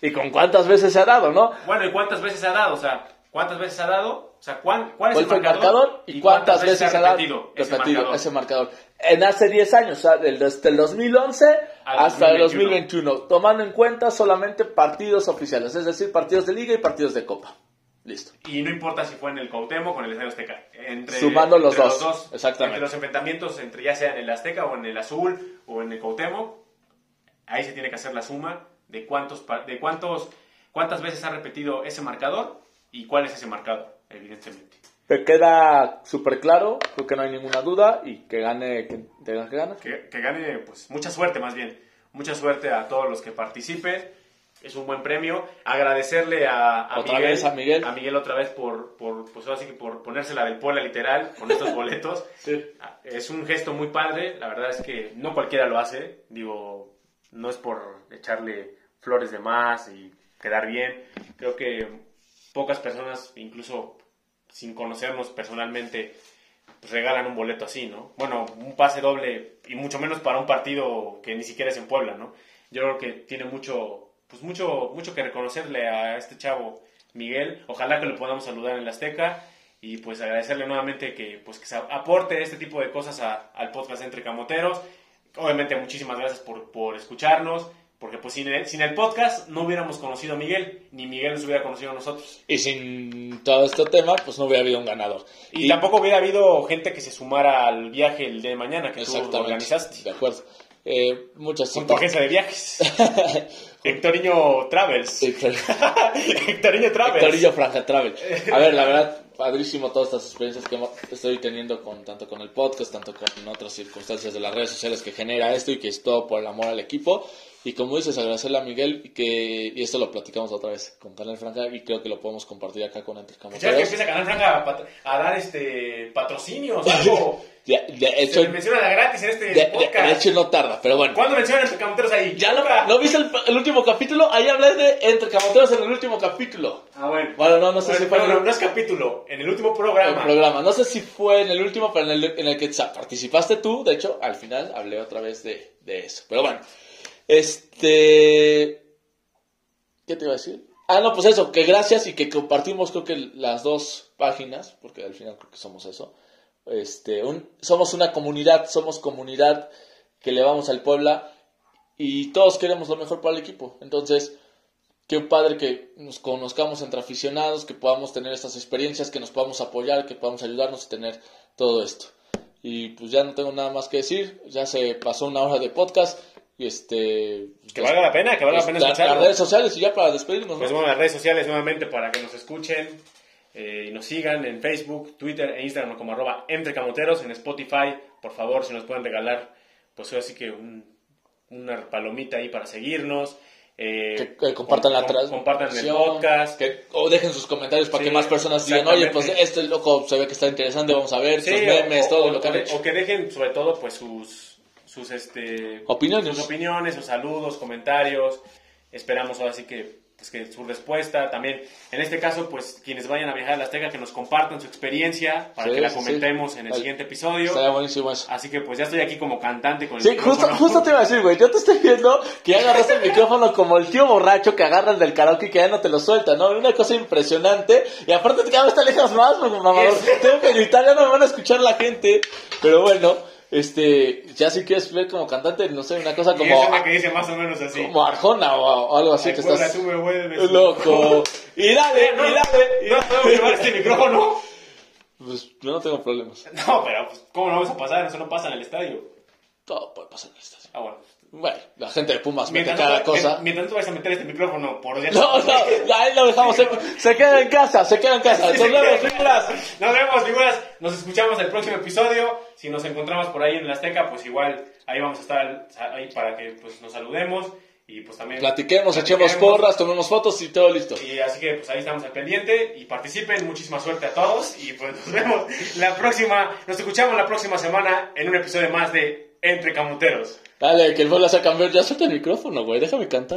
¿Y con cuántas veces se ha dado, no?
Bueno, ¿y cuántas veces se ha dado? O sea, ¿cuántas veces ha dado? O sea, ¿cuál, cuál es
¿Cuál
el
fue el
marcador?
marcador? ¿Y cuántas veces se ha dado?
repetido ese
repetido
marcador?
ese marcador. En hace 10 años, o sea, desde el 2011
Al
hasta el
2021.
2021, tomando en cuenta solamente partidos oficiales, es decir, partidos de liga y partidos de copa. Listo.
Y no importa si fue en el Cuauhtémoc o en el Estadio Azteca. Entre,
Sumando los
entre
dos. Exactamente.
Entre los enfrentamientos, entre ya sea en el Azteca o en el Azul o en el Cuauhtémoc, ahí se tiene que hacer la suma de cuántos, de cuántos, cuántas veces ha repetido ese marcador y cuál es ese marcador, evidentemente.
Te queda súper claro, creo que no hay ninguna duda y que gane quien tenga que ganar.
Que, que gane, pues, mucha suerte más bien. Mucha suerte a todos los que participen. Es un buen premio. Agradecerle a, a
Otra
Miguel,
vez a Miguel.
A Miguel otra vez por, por, pues ahora sí que por ponérsela del pola literal con estos boletos. Es un gesto muy padre. La verdad es que no cualquiera lo hace. Digo, no es por echarle flores de más y quedar bien. Creo que pocas personas, incluso sin conocernos personalmente, pues regalan un boleto así, ¿no? Bueno, un pase doble y mucho menos para un partido que ni siquiera es en Puebla, ¿no? Yo creo que tiene mucho, pues mucho, mucho que reconocerle a este chavo Miguel. Ojalá que lo podamos saludar en la Azteca y pues agradecerle nuevamente que, pues, que se aporte este tipo de cosas a- al podcast Entre Camoteros. Obviamente muchísimas gracias por, por escucharnos, porque pues sin el, sin el podcast no hubiéramos conocido a Miguel, ni Miguel nos hubiera conocido a nosotros.
Y sin todo este tema, pues no hubiera habido un ganador.
Y, tampoco hubiera habido gente que se sumara al viaje el día de mañana que tú organizaste.
De acuerdo. Eh, muchas
Con tu agencia de viajes. Hectoriño Travels. Hectoriño Travels.
Torillo Franja Travel. A ver, la verdad, padrísimo todas estas experiencias que estoy teniendo con tanto con el podcast, tanto con otras circunstancias de las redes sociales que genera esto y que es todo por el amor al equipo. Y como dices, agradecerle a Miguel y que y esto lo platicamos otra vez con Canal Franja y creo que lo podemos compartir acá con Entre
Ya que
Camoteros.
empieza a ganar Franca a, a dar este patrocinios, algo. Se
hecho, de,
menciona gratis en este
de-
podcast.
de hecho no tarda, pero bueno.
¿Cuándo mencionan entre camoteros ahí?
¿Ya lo. ¿no viste el, el último capítulo? Ahí hablé de Entre Camoteros en el último capítulo.
Ah, bueno.
Bueno, no, no sé
Bueno,
si fue
no, es capítulo, en el último
el
programa.
programa. No sé si fue en el último, pero en el, en el que participaste tú. De hecho, al final hablé otra vez de, de eso. Pero bueno, este. ¿Qué te iba a decir? Ah, no, pues eso, que gracias y que compartimos, creo que las dos páginas, porque al final creo que somos eso. Este, somos una comunidad, somos comunidad que le vamos al Puebla y todos queremos lo mejor para el equipo. Entonces, qué padre que nos conozcamos entre aficionados, que podamos tener estas experiencias, que nos podamos apoyar, que podamos ayudarnos a tener todo esto. Y pues ya no tengo nada más que decir, ya se pasó una hora de podcast y este...
Que valga la pena, que valga la pena
pues, las
escucharlo.
redes sociales y ya para despedirnos,
Pues
¿no?
bueno, las redes sociales nuevamente para que nos escuchen eh, y nos sigan en Facebook, Twitter e Instagram como arroba entre camoteros, en Spotify, por favor, si nos pueden regalar, pues ahora sí que un- una palomita ahí para seguirnos. eh,
que, que compartan la
com-
transmisión,
Compartan el podcast.
que- o dejen sus comentarios para
Sí,
que más personas digan, oye, pues este loco se ve que está interesante, vamos a ver
Sí,
sus memes,
o,
todo
o-
lo que han hecho.
o que dejen sobre todo pues sus, sus este,
Opiniones.
sus opiniones, sus saludos, comentarios. Esperamos ahora sí que, pues, que su respuesta también, en este caso, pues quienes vayan a viajar a la Azteca, que nos compartan su experiencia para
Sí,
que la comentemos
sí.
en el
Vale.
siguiente episodio.
Estaría buenísimo eso.
Así que pues ya estoy aquí como cantante con el
Sí, justo,
micrófono.
justo te iba a decir, güey. Yo te estoy viendo que ya agarras el micrófono como el tío borracho que agarra el del karaoke y que ya no te lo suelta, ¿no? Una cosa impresionante. Y aparte cada vez te alejas más, mamador. Tengo que gritar, ya no me van a escuchar la gente. Pero bueno, este, ya si quieres ver como cantante, no sé, una cosa
Y
como,
es una que dice más o menos así.
como Arjona o, algo así
Ay,
que estás
tú me vuelves
loco. Y dale,
No,
y dale. y
¿No
dale.
puedo llevar este micrófono?
Pues yo no tengo problemas.
No, pero pues, ¿cómo no vamos a pasar? Eso no pasa en el estadio.
Todo puede pasar en esta.
Ah, bueno.
Bueno, la gente de Pumas mete cada cosa.
Mientras tú vayas a meter este micrófono por dentro.
No, no, ahí lo dejamos. Se, se, queda en casa, se queda en casa. Nos vemos, figuras.
Nos vemos, figuras. Nos escuchamos el próximo episodio. Si nos encontramos por ahí en la Azteca, pues igual ahí vamos a estar ahí para que pues, nos saludemos. Y pues también.
Platiquemos,
platiquemos, echemos
porras, tomemos fotos y todo listo.
Y así que pues ahí estamos al pendiente y participen. Muchísima suerte a todos. Y pues nos vemos la próxima. Nos escuchamos la próxima semana en un episodio más de entre camuteros.
Dale, que el bola saca ver. Ya suelta el micrófono, güey. Déjame cantar.